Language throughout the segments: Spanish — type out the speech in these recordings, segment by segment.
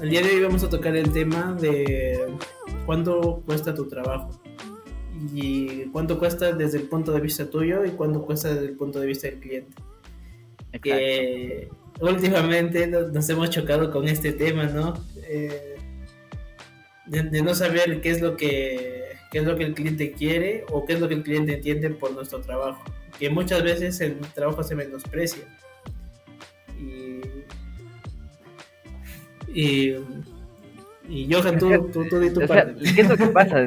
el día de hoy vamos a tocar el tema de cuánto cuesta tu trabajo y cuánto cuesta desde el punto de vista tuyo y cuánto cuesta desde el punto de vista del cliente. Que últimamente nos hemos chocado con este tema, ¿no? Eh, de, no saber qué es lo que qué es lo que el cliente quiere o qué es lo que el cliente entiende por nuestro trabajo. Que muchas veces el trabajo se menosprecia. Y, y y Johan, tú, tú, tú, tú tu parte. ¿Qué es lo que pasa?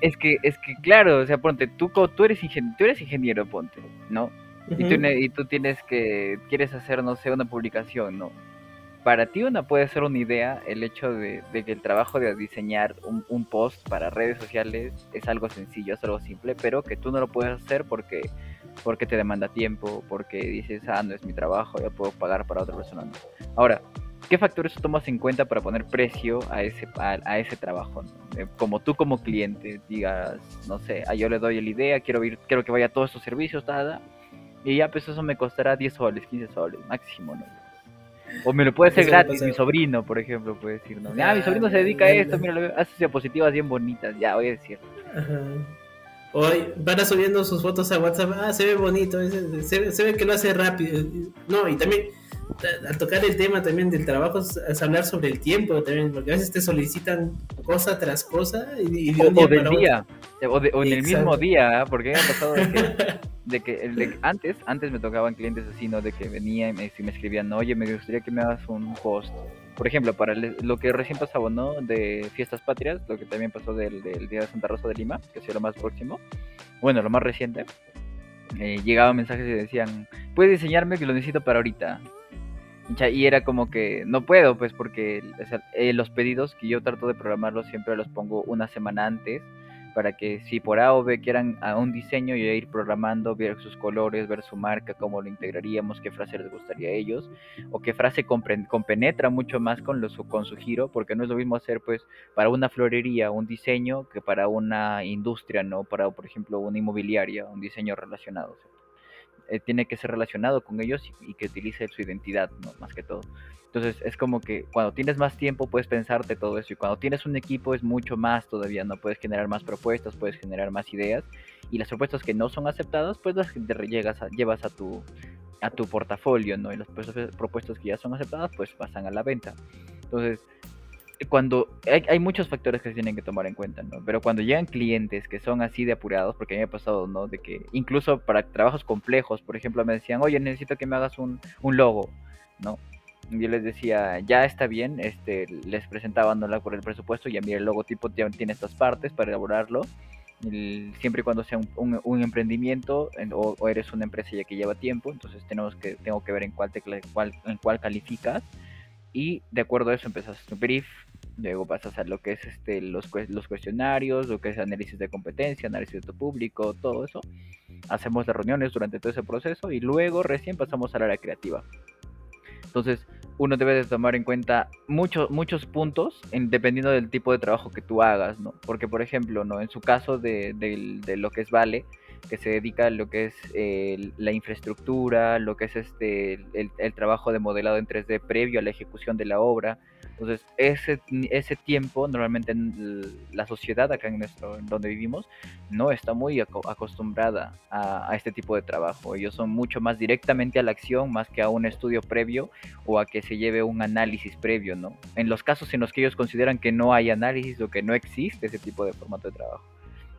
es, que, es que, claro, o sea, ponte, tú, tú, eres, ingeniero, tú eres ingeniero, ponte, ¿no? y, tú, y tú tienes que, quieres hacer, no sé, una publicación, ¿no? Para ti una puede ser una idea el hecho de, que el trabajo de diseñar un, post para redes sociales es algo sencillo, es algo simple, pero que tú no lo puedes hacer porque, porque te demanda tiempo, porque dices, ah, no es mi trabajo, ya puedo pagar para otra persona. Ahora, ¿Qué factores tomas en cuenta para poner precio a ese, a, ese trabajo? Eh, como tú como cliente digas, no sé, ah, yo le doy la idea, quiero, ir, quiero que vaya a todos estos servicios, nada, y ya pues eso me costará 10 soles, 15 soles, máximo, ¿no? O me lo puede hacer gratis, mi sobrino, por ejemplo, puede decir, ¿no? Ah, mi sobrino se dedica a esto, mira, hace diapositivas bien bonitas, ya, voy a decir. Ajá. Hoy van subiendo sus fotos a WhatsApp, ah, se ve bonito, se, se ve que lo hace rápido. No, y también al tocar el tema también del trabajo es, hablar sobre el tiempo también, porque a veces te solicitan cosa tras cosa y, de un día o del día, o, en el mismo día, ¿ah? porque ha pasado de que, antes, antes me tocaban clientes así, ¿no? De que venían y me, me escribían, oye, me gustaría que me hagas un post. Por ejemplo, para lo que recién pasaba, ¿no? De Fiestas Patrias, lo que también pasó del, Día de Santa Rosa de Lima, que sería lo más próximo, bueno, lo más reciente, eh, llegaban mensajes y decían, puedes diseñarme que lo necesito para ahorita y era como que no puedo, pues porque eh, los pedidos que yo trato de programarlos siempre los pongo una semana antes para que si por A o B quieran a un diseño yo ir programando, ver sus colores, ver su marca, cómo lo integraríamos, qué frase les gustaría a ellos, o qué frase compenetra mucho más con, los, con su giro, porque no es lo mismo hacer pues para una florería un diseño que para una industria, ¿no? Para, por ejemplo, una inmobiliaria, un diseño relacionado. Eh, tiene que ser relacionado con ellos y, que utilice su identidad, ¿no? Más que todo. Entonces es como que cuando tienes más tiempo puedes pensarte todo eso y cuando tienes un equipo es mucho más todavía, ¿no? Puedes generar más propuestas, puedes generar más ideas y las propuestas que no son aceptadas pues las llegas a, llevas a tu, a tu portafolio, ¿no? Y las propuestas que ya son aceptadas pues pasan a la venta. Entonces cuando hay, muchos factores que se tienen que tomar en cuenta, ¿no? Pero cuando llegan clientes que son así de apurados, porque me ha pasado, ¿no? De que incluso para trabajos complejos, por ejemplo, me decían, oye, necesito que me hagas un, logo, ¿no? yo les decía, ya está bien, este, les presentaba ¿no? por el presupuesto, y a mí el logotipo tiene estas partes para elaborarlo, siempre y cuando sea un, emprendimiento o, eres una empresa ya que lleva tiempo, entonces tenemos que, tengo que ver en cuál, te, cuál, en cuál calificas, y de acuerdo a eso empiezas tu brief, luego vas a lo que es este, los, los cuestionarios, lo que es análisis de competencia, análisis de tu público, todo eso. Hacemos las reuniones durante todo ese proceso y luego recién pasamos al área creativa. Entonces, uno debe de tomar en cuenta muchos muchos puntos en, dependiendo del tipo de trabajo que tú hagas, ¿no? Porque, por ejemplo, ¿no? En su caso de, de lo que es Vale, que se dedica a lo que es eh, la infraestructura, lo que es este el, el, trabajo de modelado en 3D previo a la ejecución de la obra, entonces, ese, ese tiempo, normalmente en la sociedad acá en nuestro, donde vivimos, no está muy acostumbrada a, este tipo de trabajo. Ellos son mucho más directamente a la acción, más que a un estudio previo o a que se lleve un análisis previo, ¿no? En los casos en los que ellos consideran que no hay análisis o que no existe ese tipo de formato de trabajo.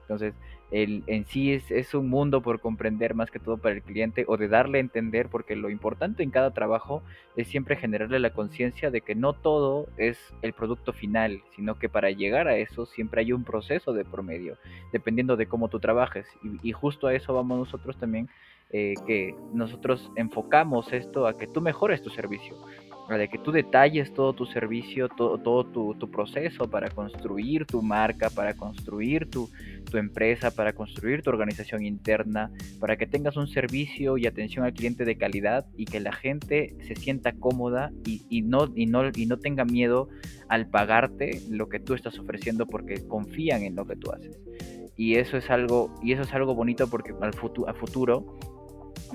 Entonces, el, en sí es, es, un mundo por comprender más que todo para el cliente o de darle a entender, porque lo importante en cada trabajo es siempre generarle la conciencia de que no todo es el producto final, sino que para llegar a eso siempre hay un proceso de promedio, dependiendo de cómo tú trabajes. Y, justo a eso vamos nosotros también, eh, que nosotros enfocamos esto a que tú mejores tu servicio de que tú detalles todo tu servicio, todo, todo tu, tu, proceso para construir tu marca, para construir tu, tu, empresa, para construir tu organización interna, para que tengas un servicio y atención al cliente de calidad y que la gente se sienta cómoda y, y, no, y, no, y no tenga miedo al pagarte lo que tú estás ofreciendo porque confían en lo que tú haces. Y eso es algo, y eso es algo bonito porque al, futuro, a futuro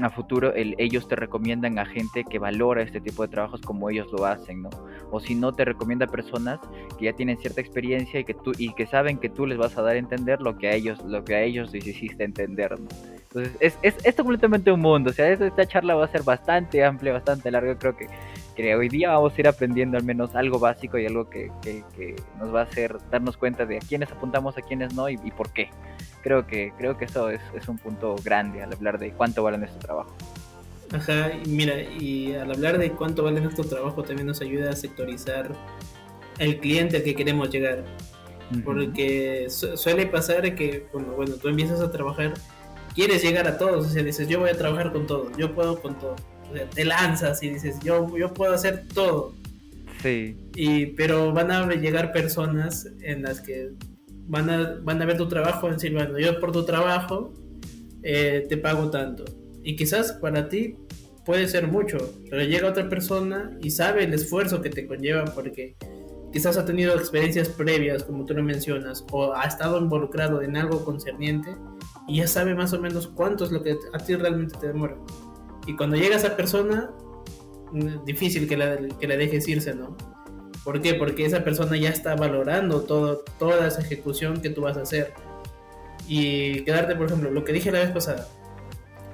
a futuro el, ellos te recomiendan a gente que valora este tipo de trabajos como ellos lo hacen, ¿no? O si no, te recomienda personas que ya tienen cierta experiencia y que tú y que saben que tú les vas a dar a entender lo que a ellos lo que a ellos les hiciste entender, ¿no? Entonces, es, es, es completamente un mundo, o sea, esta charla va a ser bastante amplia, bastante larga, creo que que hoy día vamos a ir aprendiendo al menos algo básico y algo que, que, nos va a hacer darnos cuenta de a quiénes apuntamos, a quiénes no y, y por qué. Creo que, creo que eso es, es, un punto grande al hablar de cuánto vale nuestro trabajo. Ajá, y mira, y al hablar de cuánto vale nuestro trabajo también nos ayuda a sectorizar el cliente al que queremos llegar. Porque suele pasar que cuando bueno, tú empiezas a trabajar, quieres llegar a todos, o sea, dices, yo voy a trabajar con todo, yo puedo con todo te lanzas y dices, yo, yo puedo hacer todo. Sí. Y, pero van a llegar personas en las que van a, van a ver tu trabajo decir, bueno, yo por tu trabajo eh, te pago tanto. Y quizás para ti puede ser mucho, pero llega otra persona y sabe el esfuerzo que te conlleva porque quizás ha tenido experiencias previas, como tú lo mencionas, o ha estado involucrado en algo concerniente y ya sabe más o menos cuánto es lo que a ti realmente te demora. Y cuando llega esa persona, difícil que la, que la dejes irse, ¿no? ¿Por qué? Porque esa persona ya está valorando todo, toda esa ejecución que tú vas a hacer. Y quedarte, por ejemplo, lo que dije la vez pasada.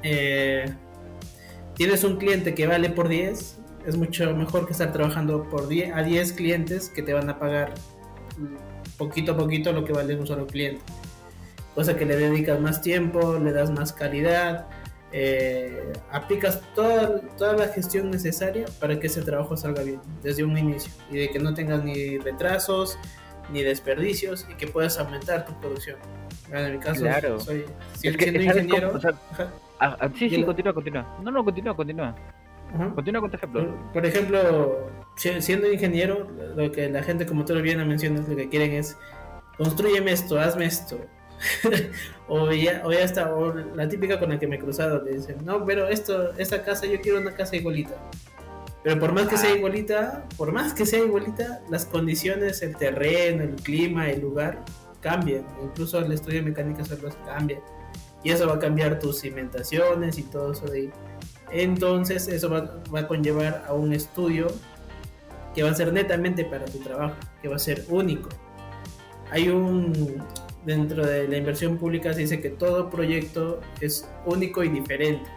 Eh, tienes un cliente que vale por 10, es mucho mejor que estar trabajando por 10, a 10 clientes que te van a pagar poquito a poquito lo que vale un solo cliente. Cosa que le dedicas más tiempo, le das más calidad, eh, aplicas toda, toda la gestión necesaria para que ese trabajo salga bien desde un inicio y de que no tengas ni retrasos ni desperdicios y que puedas aumentar tu producción. En mi caso, soy siendo ingeniero. Ah, ah, sí, sí, continúa, continúa. No, no, continúa, continúa. Continúa con tu ejemplo. Por, ejemplo, siendo ingeniero, lo que la gente, como tú lo bien mencionas, lo que quieren es construyeme esto, hazme esto, o, ya, o ya está, o la típica con la que me he cruzado, le dicen, no, pero esto, esta casa, yo quiero una casa igualita. Pero por más que sea ah. igualita, por más que sea igualita, las condiciones, el terreno, el clima, el lugar, cambian. Incluso el estudio de mecánica solo cambia. Y eso va a cambiar tus cimentaciones y todo eso de ahí. Entonces eso va, va a conllevar a un estudio que va a ser netamente para tu trabajo, que va a ser único. Hay un, dentro de la inversión pública se dice que todo proyecto es único y diferente.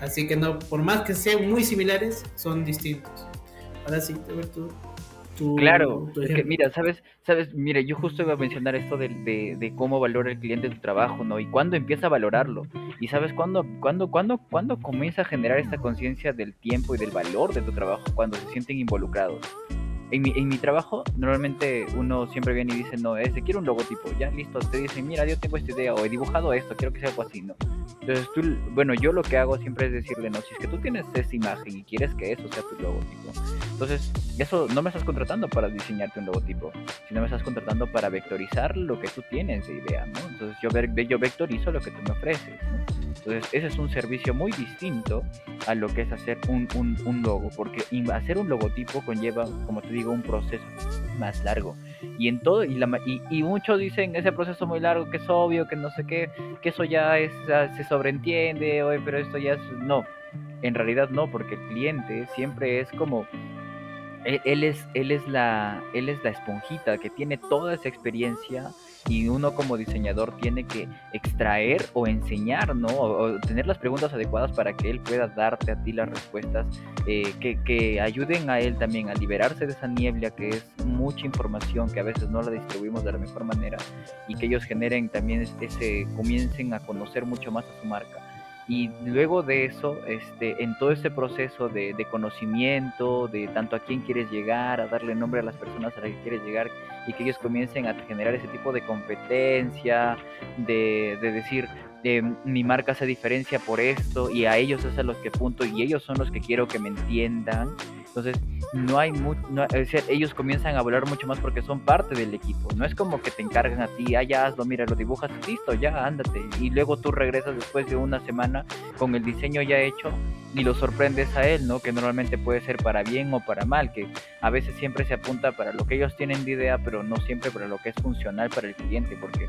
Así que no, por más que sean muy similares, son distintos. Ahora sí, te ver tú. claro, es que mira, sabes, sabes, mira, yo justo iba a mencionar esto de, de, cómo valora el cliente tu trabajo, ¿no? Y cuándo empieza a valorarlo. Y sabes cuándo, cuándo, cuándo, cuándo comienza a generar esta conciencia del tiempo y del valor de tu trabajo, cuando se sienten involucrados en mi, en mi trabajo, normalmente uno siempre viene y dice, no, ese quiero un logotipo, ya listo, te dicen, mira, yo tengo esta idea, o he dibujado esto, quiero que sea algo así, ¿no? Entonces tú, bueno, yo lo que hago siempre es decirle, no, si es que tú tienes esa imagen y quieres que eso sea tu logotipo, entonces eso no me estás contratando para diseñarte un logotipo, sino me estás contratando para vectorizar lo que tú tienes de idea, ¿no? Entonces yo, yo vectorizo lo que tú me ofreces, ¿no? Entonces, ese es un servicio muy distinto a lo que es hacer un, un, un, logo, porque hacer un logotipo conlleva, como te digo, un proceso más largo. Y en todo, y, la, y, y muchos dicen ese proceso muy largo, que es obvio, que no sé qué, que eso ya es, se sobreentiende, pero esto ya es. No, en realidad no, porque el cliente siempre es como él, es, él, es la, él es la esponjita que tiene toda esa experiencia y uno como diseñador tiene que extraer o enseñar, ¿no? O, tener las preguntas adecuadas para que él pueda darte a ti las respuestas eh, que, que, ayuden a él también a liberarse de esa niebla que es mucha información que a veces no la distribuimos de la mejor manera y que ellos generen también ese, comiencen a conocer mucho más a su marca y luego de eso, este, en todo ese proceso de, de, conocimiento, de tanto a quién quieres llegar, a darle nombre a las personas a las que quieres llegar y que ellos comiencen a generar ese tipo de competencia, de, de decir, mi marca se diferencia por esto y a ellos es a los que punto y ellos son los que quiero que me entiendan. Entonces, no hay mucho, ellos comienzan a volar mucho más porque son parte del equipo. No es como que te encargan a ti, ah, ya hazlo, mira, lo dibujas, listo, ya ándate. Y luego tú regresas después de una semana con el diseño ya hecho y lo sorprendes a él, ¿no? Que normalmente puede ser para bien o para mal, que a veces siempre se apunta para lo que ellos tienen de idea, pero no siempre para lo que es funcional para el cliente, porque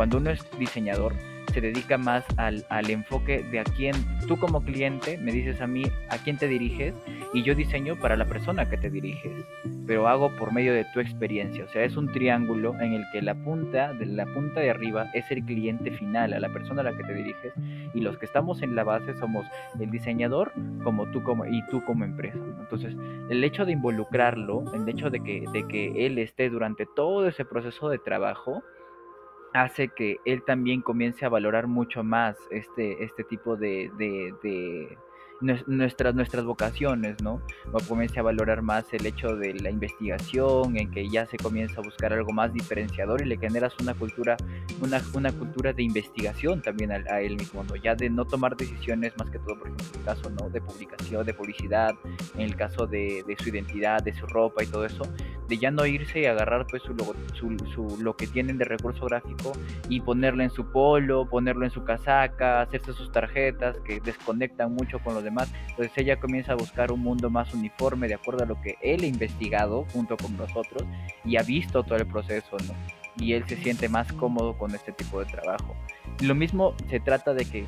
cuando uno es diseñador, se dedica más al, al, enfoque de a quién, tú como cliente me dices a mí a quién te diriges y yo diseño para la persona que te diriges, pero hago por medio de tu experiencia, o sea, es un triángulo en el que la punta de la punta de arriba es el cliente final, a la persona a la que te diriges y los que estamos en la base somos el diseñador como tú como y tú como empresa. Entonces, el hecho de involucrarlo, el hecho de que de que él esté durante todo ese proceso de trabajo hace que él también comience a valorar mucho más este, este tipo de, de, nuestras, nuestras vocaciones, ¿no? Comience a valorar más el hecho de la investigación, en que ya se comienza a buscar algo más diferenciador y le generas una cultura, una, una cultura de investigación también a, él mismo, ¿no? Ya de no tomar decisiones más que todo, por ejemplo, en el caso, ¿no? De publicación, de publicidad, en el caso de, de su identidad, de su ropa y todo eso, de ya no irse y agarrar pues su, su, su, lo que tienen de recurso gráfico y ponerlo en su polo, ponerlo en su casaca, hacerse sus tarjetas que desconectan mucho con los demás. Entonces ella comienza a buscar un mundo más uniforme de acuerdo a lo que él ha investigado junto con nosotros y ha visto todo el proceso, ¿no? Y él se siente más cómodo con este tipo de trabajo. Lo mismo se trata de que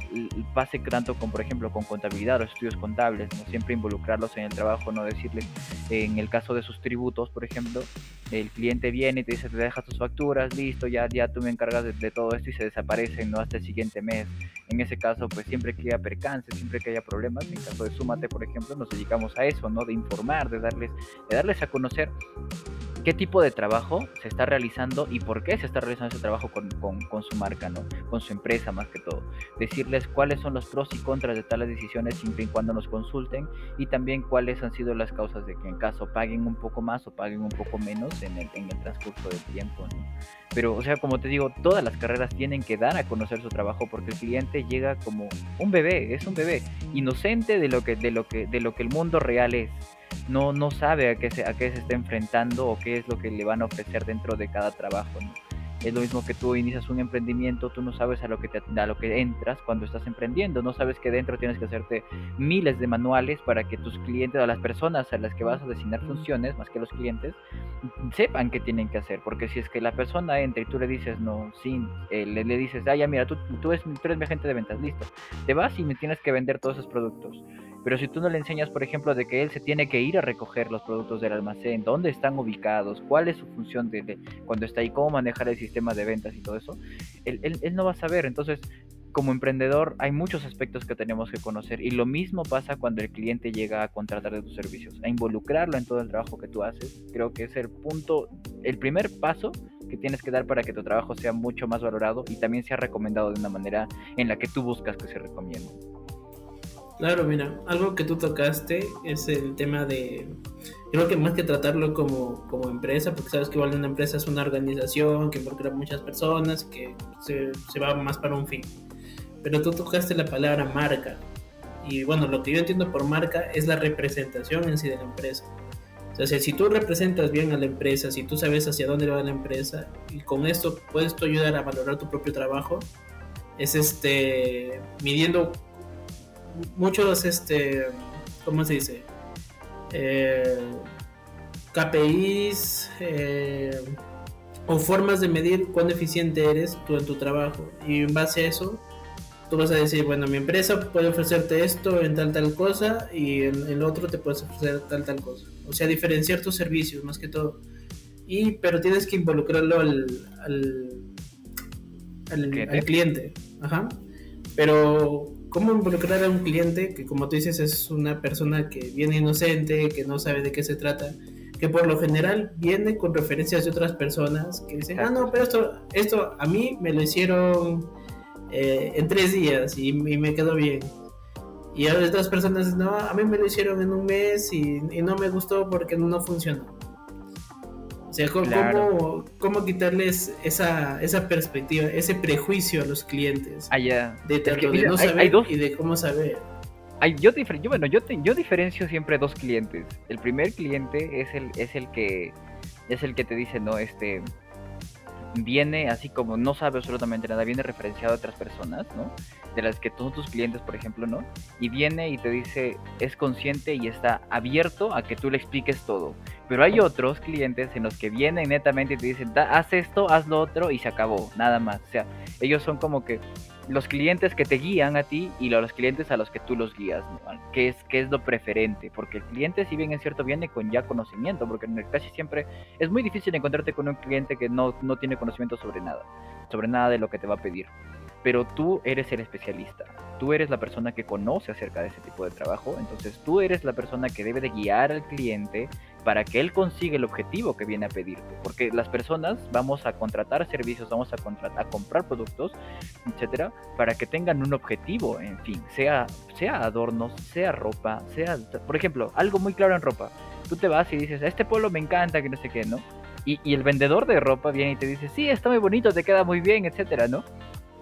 pase tanto con, por ejemplo, con contabilidad o estudios contables, ¿no? siempre involucrarlos en el trabajo, no decirles, en el caso de sus tributos, por ejemplo, el cliente viene y te dice, te dejas tus facturas, listo, ya, ya tú me encargas de, todo esto y se desaparecen, ¿no? Hasta el siguiente mes. En ese caso, pues siempre que haya percance, siempre que haya problemas, en caso de Súmate, por ejemplo, nos dedicamos a eso, ¿no? De informar, de darles, de darles a conocer qué tipo de trabajo se está realizando y por qué se está realizando ese trabajo con, con, su marca, ¿no? Con su empresa más que todo. Decirles cuáles son los pros y contras de tales decisiones siempre y cuando nos consulten y también cuáles han sido las causas de que en caso paguen un poco más o paguen un poco menos en el, en el transcurso del tiempo, ¿no? Pero, o sea, como te digo, todas las carreras tienen que dar a conocer su trabajo porque el cliente llega como un bebé, es un bebé, inocente de lo que, de lo que, de lo que el mundo real es no, no sabe a qué, se, a qué se está enfrentando o qué es lo que le van a ofrecer dentro de cada trabajo. Es lo mismo que tú inicias un emprendimiento, tú no sabes a lo que te, a lo que entras cuando estás emprendiendo, no sabes que dentro tienes que hacerte miles de manuales para que tus clientes o las personas a las que vas a designar funciones, más que los clientes, sepan qué tienen que hacer, porque si es que la persona entra y tú le dices no, sí, eh, le, le, dices, ah, ya mira, tú, tú, eres, tú eres mi agente de ventas, listo, te vas y me tienes que vender todos esos productos pero si tú no le enseñas, por ejemplo, de que él se tiene que ir a recoger los productos del almacén, dónde están ubicados, cuál es su función de, cuando está ahí, cómo manejar el sistema de ventas y todo eso, él, no va a saber. Entonces, como emprendedor hay muchos aspectos que tenemos que conocer y lo mismo pasa cuando el cliente llega a contratar de tus servicios, a involucrarlo en todo el trabajo que tú haces. Creo que es el punto, el primer paso que tienes que dar para que tu trabajo sea mucho más valorado y también sea recomendado de una manera en la que tú buscas que se recomiende. Claro, mira, algo que tú tocaste es el tema de, creo que más que tratarlo como, como empresa, porque sabes que igual una empresa es una organización que involucra muchas personas, que se, se va más para un fin. Pero tú tocaste la palabra marca. Y bueno, lo que yo entiendo por marca es la representación en sí de la empresa. O sea, si tú representas bien a la empresa, si tú sabes hacia dónde va la empresa, y con esto puedes tú ayudar a valorar tu propio trabajo, es este midiendo muchos, este, ¿cómo se dice? Eh, KPIs eh, o formas de medir cuán eficiente eres tú en tu trabajo. Y en base a eso, tú vas a decir, bueno, mi empresa puede ofrecerte esto en tal tal cosa y en el otro te puedes ofrecer tal tal cosa. O sea, diferenciar tus servicios más que todo. Y, pero tienes que involucrarlo al, al, al cliente. Ajá. Pero cómo involucrar a un cliente que, como tú dices, es una persona que viene inocente, que no sabe de qué se trata, que por lo general viene con referencias de otras personas que dicen, ah, no, pero esto, esto a mí me lo hicieron eh, en tres días y, me quedó bien. Y a otras personas, no, a mí me lo hicieron en un mes y, y no me gustó porque no funcionó. O sea, ¿cómo, cómo, quitarles esa, esa perspectiva, ese prejuicio a los clientes? Ah, ya. De tanto de no saber y de cómo saber. Hay, yo, yo, bueno, yo, yo diferencio siempre dos clientes. El primer cliente es el, es el que es el que te dice, no, este, viene así como no sabe absolutamente nada, viene referenciado a otras personas, ¿no? De las que son tus clientes, por ejemplo, ¿no? Y viene y te dice, es consciente y está abierto a que tú le expliques todo. Pero hay otros clientes en los que vienen netamente y te dicen, haz esto, haz lo otro y se acabó, nada más. O sea, ellos son como que los clientes que te guían a ti y los clientes a los que tú los guías, ¿Qué es, qué es lo preferente? Porque el cliente, si bien es cierto, viene con ya conocimiento, porque casi siempre es muy difícil encontrarte con un cliente que no, no tiene conocimiento sobre nada, sobre nada de lo que te va a pedir pero tú eres el especialista, tú eres la persona que conoce acerca de ese tipo de trabajo, entonces tú eres la persona que debe de guiar al cliente para que él consiga el objetivo que viene a pedirte, porque las personas vamos a contratar servicios, vamos a, contratar, a comprar productos, etcétera, para que tengan un objetivo, en fin, sea, sea adornos, sea ropa, sea, por ejemplo, algo muy claro en ropa, tú te vas y dices, este polo me encanta, que no sé qué, ¿no? Y, y el vendedor de ropa viene y te dice, sí, está muy bonito, te queda muy bien, etcétera, ¿no?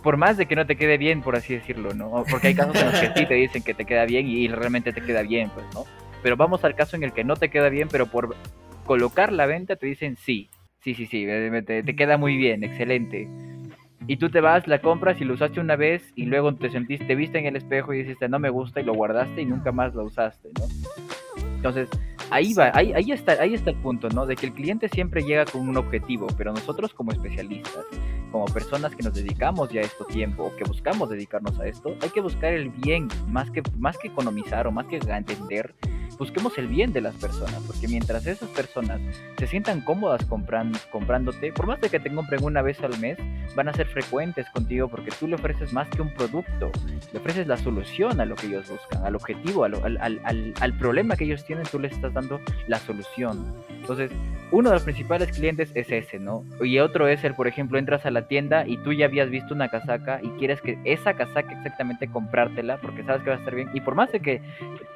por más de que no te quede bien, por así decirlo, ¿no? Porque hay casos en los que sí te dicen que te queda bien y realmente te queda bien, pues, ¿no? Pero vamos al caso en el que no te queda bien, pero por colocar la venta te dicen sí, sí, sí, sí, te, queda muy bien, excelente. Y tú te vas, la compras y lo usaste una vez y luego te sentiste, te viste en el espejo y dijiste no me gusta y lo guardaste y nunca más lo usaste. Entonces, ahí va, ahí, ahí, está, ahí está el punto, ¿no? De que el cliente siempre llega con un objetivo, pero nosotros como especialistas como personas que nos dedicamos ya a esto tiempo que buscamos dedicarnos a esto, hay que buscar el bien más que, más que economizar o más que entender busquemos el bien de las personas, porque mientras esas personas se sientan cómodas comprando, comprándote, por más de que te compren una vez al mes, van a ser frecuentes contigo porque tú le ofreces más que un producto, le ofreces la solución a lo que ellos buscan, al objetivo, al, al, al, problema que ellos tienen, tú les estás dando la solución. Entonces, uno de los principales clientes es ese, ¿no? Y otro es el, por ejemplo, entras a la tienda y tú ya habías visto una casaca y quieres que esa casaca exactamente comprártela porque sabes que va a estar bien. Y por más de que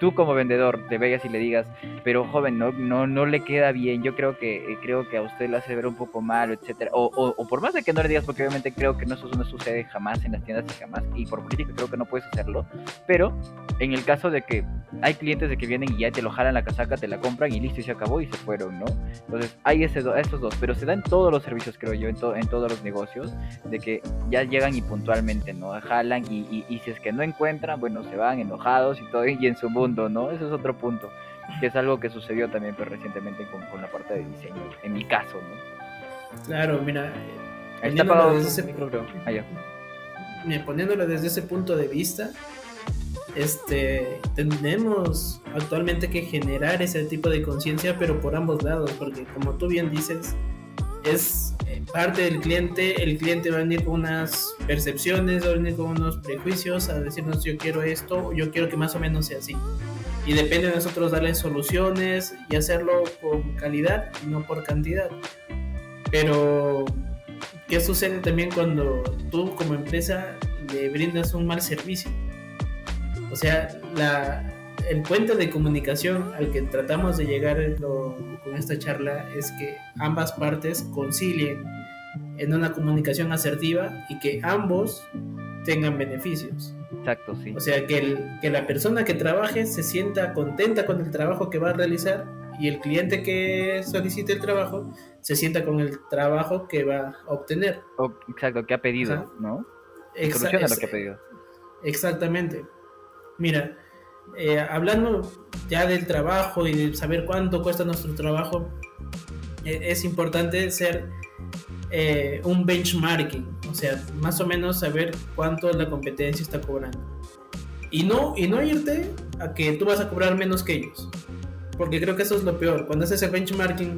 tú como vendedor te veas y le digas, pero joven, no, no, no le queda bien, yo creo que, eh, creo que a usted le hace ver un poco malo, etcétera. O, o, por más de que no le digas, porque obviamente creo que no, eso no sucede jamás en las tiendas y jamás, y por política creo que no puedes hacerlo, pero en el caso de que hay clientes de que vienen y ya te lo jalan la casaca, te la compran y listo y se acabó y se fueron, ¿no? Entonces hay ese esos dos, pero se da en todos los servicios, creo yo, en, en todos los negocios, de que ya llegan y puntualmente, ¿no? Jalan y, y, y si es que no encuentran, bueno, se van enojados y todo y en su mundo, ¿no? Ese es otro punto que es algo que sucedió también pues, recientemente con, con, la parte de diseño, en mi caso, ¿no? Claro, mira, está apagado desde ese... poniéndolo desde ese punto de vista, este, tenemos actualmente que generar ese tipo de conciencia, pero por ambos lados, porque como tú bien dices, es eh, parte del cliente, el cliente va a venir con unas percepciones, va a venir con unos prejuicios, a decirnos yo quiero esto, yo quiero que más o menos sea así y depende de nosotros darle soluciones y hacerlo con calidad y no por cantidad. Pero, ¿qué sucede también cuando tú como empresa le brindas un mal servicio? O sea, la, el puente de comunicación al que tratamos de llegar con esta charla es que ambas partes concilien en una comunicación asertiva y que ambos tengan beneficios. Exacto, sí. O sea, que, el, que la persona que trabaje se sienta contenta con el trabajo que va a realizar y el cliente que solicite el trabajo se sienta con el trabajo que va a obtener. exacto, que ha pedido, ¿no? Soluciona lo que ha pedido. Exactamente. Mira, eh, hablando ya del trabajo y de saber cuánto cuesta nuestro trabajo, eh, es importante ser eh, un benchmarking, o sea, más o menos saber cuánto la competencia está cobrando. Y no, y no irte a que tú vas a cobrar menos que ellos, porque creo que eso es lo peor. Cuando haces el benchmarking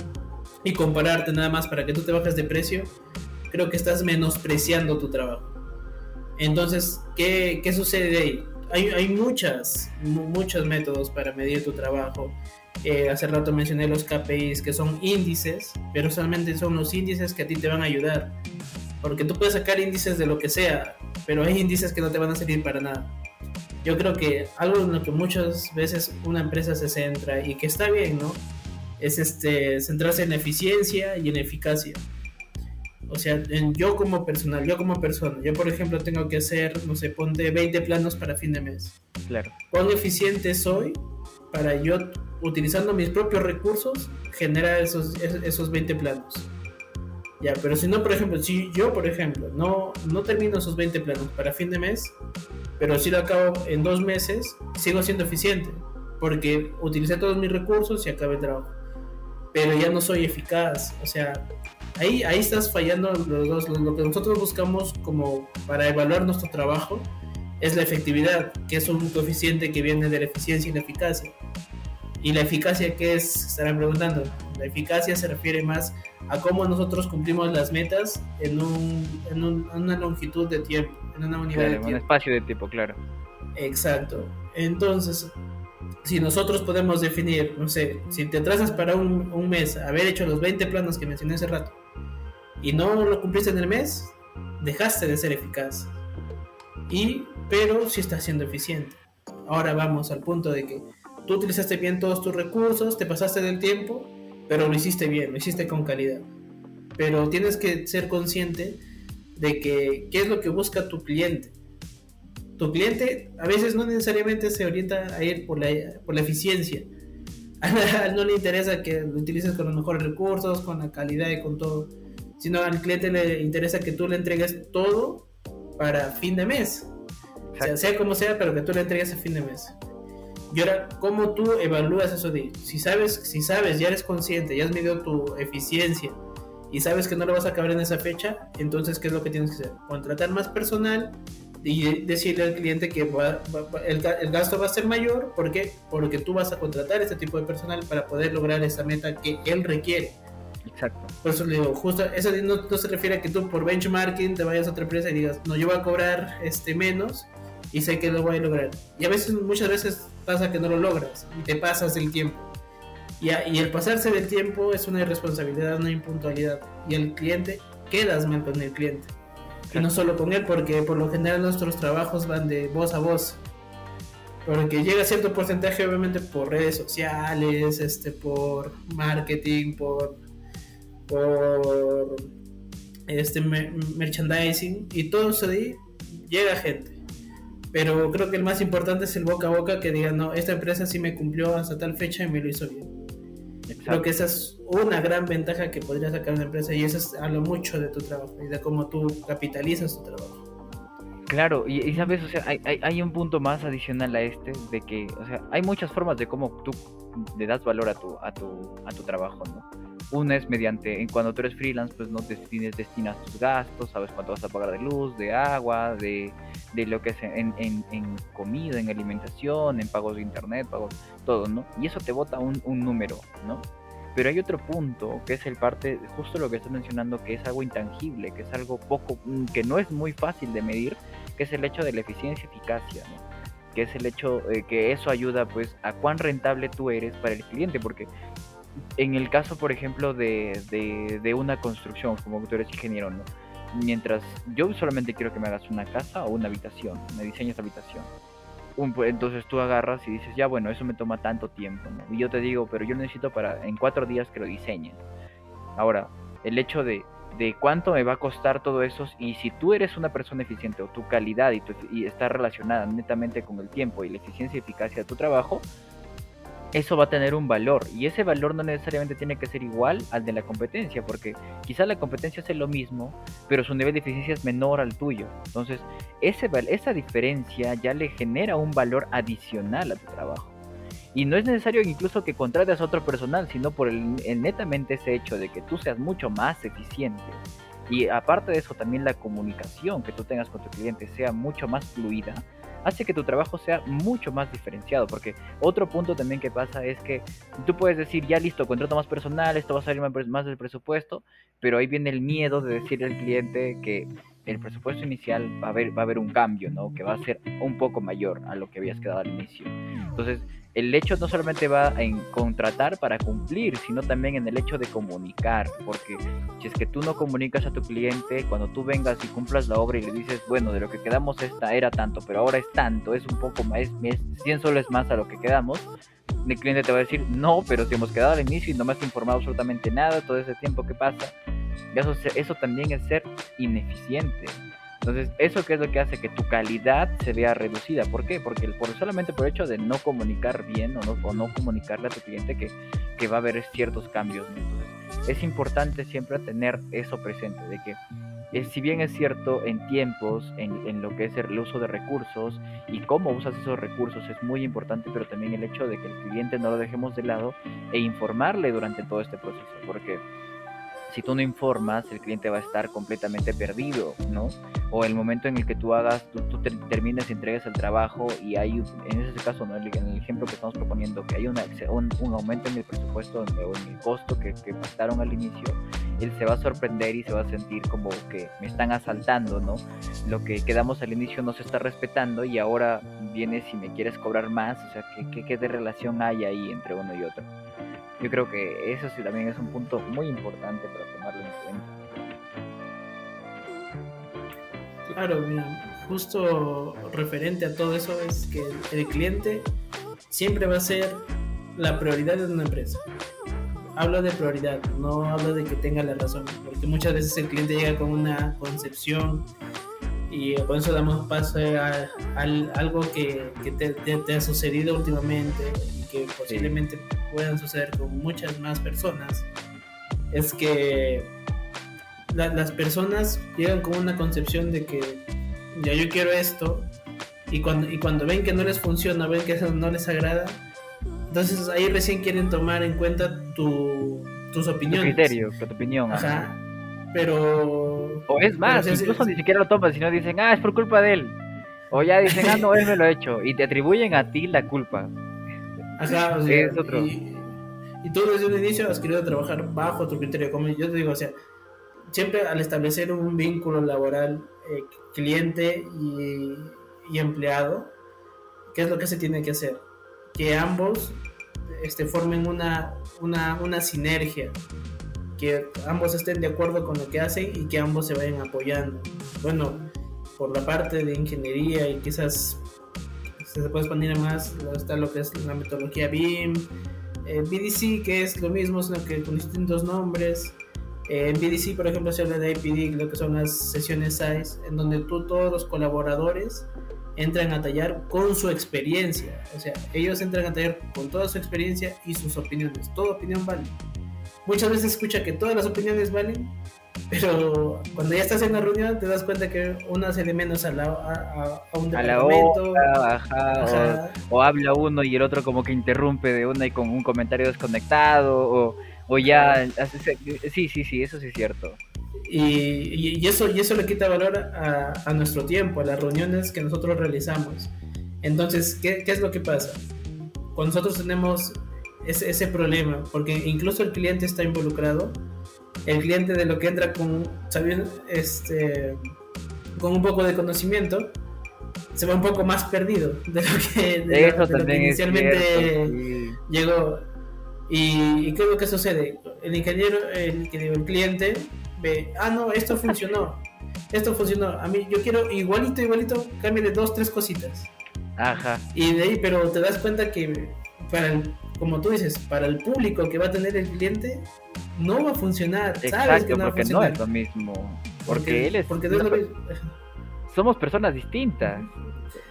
y compararte nada más para que tú te bajes de precio, creo que estás menospreciando tu trabajo. Entonces, ¿qué, qué sucede ahí? Hay, hay muchas, muchos métodos para medir tu trabajo eh, hace rato mencioné los KPIs que son índices, pero solamente son los índices que a ti te van a ayudar. Porque tú puedes sacar índices de lo que sea, pero hay índices que no te van a servir para nada. Yo creo que algo en lo que muchas veces una empresa se centra y que está bien, ¿no? es este, centrarse en eficiencia y en eficacia. O sea, en yo como personal, yo como persona, yo por ejemplo tengo que hacer, no sé, ponte 20 planos para fin de mes. Claro. ¿Cuán eficiente soy para yo, utilizando mis propios recursos, generar esos, esos 20 planos? Ya, pero si no, por ejemplo, si yo, por ejemplo, no, no termino esos 20 planos para fin de mes, pero si lo acabo en dos meses, sigo siendo eficiente, porque utilicé todos mis recursos y acabé el trabajo. Pero ya no soy eficaz, o sea, ahí, ahí estás fallando los dos. Lo que nosotros buscamos como para evaluar nuestro trabajo es la efectividad, que es un coeficiente que viene de la eficiencia y la eficacia. ¿Y la eficacia qué es? Estarán preguntando. La eficacia se refiere más a cómo nosotros cumplimos las metas en, un, en, una longitud de tiempo, en una unidad de tiempo. un espacio de tiempo, claro. Exacto. Entonces, si nosotros podemos definir, no sé, si te trazas para un, un mes haber hecho los 20 planos que mencioné hace rato, y no lo cumpliste en el mes, dejaste de ser eficaz. Y, pero sí estás siendo eficiente. Ahora vamos al punto de que tú utilizaste bien todos tus recursos, te pasaste del tiempo, pero lo hiciste bien, lo hiciste con calidad. Pero tienes que ser consciente de que qué es lo que busca tu cliente. Tu cliente a veces no necesariamente se orienta a ir por la, por la eficiencia. A no le interesa que lo utilices con los mejores recursos, con la calidad y con todo sino al cliente le interesa que tú le entregues todo para fin de mes. O sea, sea como sea, pero que tú le entregues a fin de mes. Y ahora, ¿cómo tú evalúas eso de si sabes, si sabes, ya eres consciente, ya has medido tu eficiencia y sabes que no lo vas a acabar en esa fecha, entonces ¿qué es lo que tienes que hacer? Contratar más personal y decirle al cliente que el, el, gasto va a ser mayor, ¿por qué? Porque tú vas a contratar este tipo de personal para poder lograr esa meta que él requiere. Exacto. Por eso le digo, justo, eso no, se refiere a que tú por benchmarking te vayas a otra empresa y digas, no, yo voy a cobrar este menos y sé que lo voy a lograr. Y a veces, muchas veces pasa que no lo logras y te pasas el tiempo. Y, y el pasarse del tiempo es una irresponsabilidad, una impuntualidad. Y el cliente, quedas mal con el cliente. Y no solo con él, porque por lo general nuestros trabajos van de voz a voz. Porque llega cierto porcentaje, obviamente, por redes sociales, este, por marketing, por por este merchandising y todo eso de ahí llega gente. Pero creo que el más importante es el boca a boca que digan, no, esta empresa sí me cumplió hasta tal fecha y me lo hizo bien. Creo que esa es una gran ventaja que podría sacar una empresa y eso es, habla mucho de tu trabajo y de cómo tú capitalizas tu trabajo. Claro, y, sabes, o sea, hay, hay, un punto más adicional a este, de que, o sea, hay muchas formas de cómo tú le das valor a tu, a tu, a tu trabajo, ¿no? Una es mediante, en cuando tú eres freelance, pues no destines, destinas tus gastos, sabes cuánto vas a pagar de luz, de agua, de, de lo que es en, en, en, comida, en alimentación, en pagos de internet, pagos, todo, ¿no? Y eso te bota un, un número, ¿no? Pero hay otro punto, que es el parte, justo lo que estás mencionando, que es algo intangible, que es algo poco, mm, que no es muy fácil de medir, que es el hecho de la eficiencia y eficacia, ¿no? que es el hecho eh, que eso ayuda pues a cuán rentable tú eres para el cliente, porque en el caso, por ejemplo, de, de, una construcción, como tú eres ingeniero, ¿no? Mientras yo solamente quiero que me hagas una casa o una habitación, me diseñas habitación. Pues, entonces tú agarras y dices, ya bueno, eso me toma tanto tiempo, ¿no? Y yo te digo, pero yo necesito para en cuatro días que lo diseñes. Ahora, el hecho de, de cuánto me va a costar todo eso y si tú eres una persona eficiente o tu calidad y, y está relacionada netamente con el tiempo y la eficiencia y eficacia de tu trabajo, eso va a tener un valor y ese valor no necesariamente tiene que ser igual al de la competencia porque quizá la competencia hace lo mismo pero su nivel de eficiencia es menor al tuyo. Entonces ese, esa diferencia ya le genera un valor adicional a tu trabajo. Y no es necesario incluso que contrates a otro personal sino por el netamente ese hecho de que tú seas mucho más eficiente. Y aparte de eso también la comunicación que tú tengas con tu cliente sea mucho más fluida hace que tu trabajo sea mucho más diferenciado. Porque otro punto también que pasa es que tú puedes decir, ya listo, contrato más personal, esto va a salir más del presupuesto, pero ahí viene el miedo de decirle al cliente que el presupuesto inicial va a haber, va a haber un cambio, ¿no? Que va a ser un poco mayor a lo que habías quedado al inicio. Entonces, el hecho no solamente va en contratar para cumplir, sino también en el hecho de comunicar, porque si es que tú no comunicas a tu cliente, cuando tú vengas y cumplas la obra y le dices, bueno, de lo que quedamos esta era tanto, pero ahora es tanto, es un poco más, es 100 soles más a lo que quedamos, el cliente te va a decir, no, pero si hemos quedado al inicio y no me has informado absolutamente nada, todo ese tiempo que pasa, eso, eso también es ser ineficiente. Entonces, ¿eso qué es lo que hace que tu calidad se vea reducida? ¿Por qué? Porque por, solamente por el hecho de no comunicar bien o no, o no comunicarle a tu cliente que, que va a haber ciertos cambios. Entonces, es importante siempre tener eso presente, de que eh, si bien es cierto en tiempos, en, en, lo que es el uso de recursos y cómo usas esos recursos es muy importante, pero también el hecho de que el cliente no lo dejemos de lado e informarle durante todo este proceso, porque si tú no informas, el cliente va a estar completamente perdido, ¿no? O el momento en el que tú hagas, tú, tú termines y entregues el trabajo y hay, en ese caso, ¿no? En el ejemplo que estamos proponiendo, que hay una, un, un, aumento en el presupuesto o en el costo que, que pactaron al inicio, él se va a sorprender y se va a sentir como que me están asaltando, ¿no? Lo que quedamos al inicio no se está respetando y ahora vienes y me quieres cobrar más, o sea, ¿qué, qué, qué de relación hay ahí entre uno y otro? Yo creo que eso sí también es un punto muy importante para tomarlo en cuenta. Claro, mira, justo referente a todo eso es que el cliente siempre va a ser la prioridad de una empresa. Hablo de prioridad, no hablo de que tenga la razón, porque muchas veces el cliente llega con una concepción y por eso damos paso a, algo que, te, ha sucedido últimamente que posiblemente sí. puedan suceder con muchas más personas, es que la, las personas llegan con una concepción de que ya yo quiero esto y cuando, y cuando ven que no les funciona, ven que eso no les agrada, entonces ahí recién quieren tomar en cuenta tu, tus opiniones. Tu criterio, tu opinión. Ajá. Ajá. Pero. O es más, incluso ni siquiera lo toman, sino dicen, ah, es por culpa de él. O ya dicen, ah, no, él me lo ha hecho. Y te atribuyen a ti la culpa. Ajá, o sea, es otro. Y, y, tú desde un inicio has querido trabajar bajo tu criterio. Como yo te digo, o sea, siempre al establecer un vínculo laboral eh, cliente y, y empleado, ¿qué es lo que se tiene que hacer? Que ambos este, formen una, una, una sinergia que ambos estén de acuerdo con lo que hacen y que ambos se vayan apoyando. Bueno, por la parte de ingeniería y quizás se puede expandir más, está lo que es la metodología BIM, eh, BDC que es lo mismo, sino que con distintos nombres. Eh, en BDC, por ejemplo, se habla de APD, lo que son las sesiones SIZE, en donde tú, todos los colaboradores, entran a tallar con su experiencia. O sea, ellos entran a tallar con toda su experiencia y sus opiniones. Toda opinión vale muchas veces escucha que todas las opiniones valen, pero cuando ya estás en la reunión te das cuenta que una se de menos a, la, a, a un departamento. A la ajá, ajá. O, o, habla uno y el otro como que interrumpe de una y con un comentario desconectado, o, o ya... Sí, sí, sí, eso sí es cierto. Y, y, y eso, y eso le quita valor a, a, nuestro tiempo, a las reuniones que nosotros realizamos. Entonces, ¿qué, qué es lo que pasa? Cuando nosotros tenemos ese, ese problema, porque incluso el cliente está involucrado. El cliente de lo que entra con, sabiendo, este, con un poco de conocimiento, se va un poco más perdido de lo que, de lo, de lo que inicialmente cierto, sí. llegó. Y, y, ¿qué es lo que sucede? El ingeniero, el, el cliente ve, ah, no, esto funcionó. Esto funcionó. A mí, yo quiero igualito, igualito, cambie de dos, tres cositas. Ajá. Y de ahí, pero te das cuenta que para el, como tú dices, para el público que va a tener el cliente, no va a funcionar. Exacto, Sabes que no porque no es lo mismo. Porque, porque él es. Porque no es lo mismo. Somos personas distintas.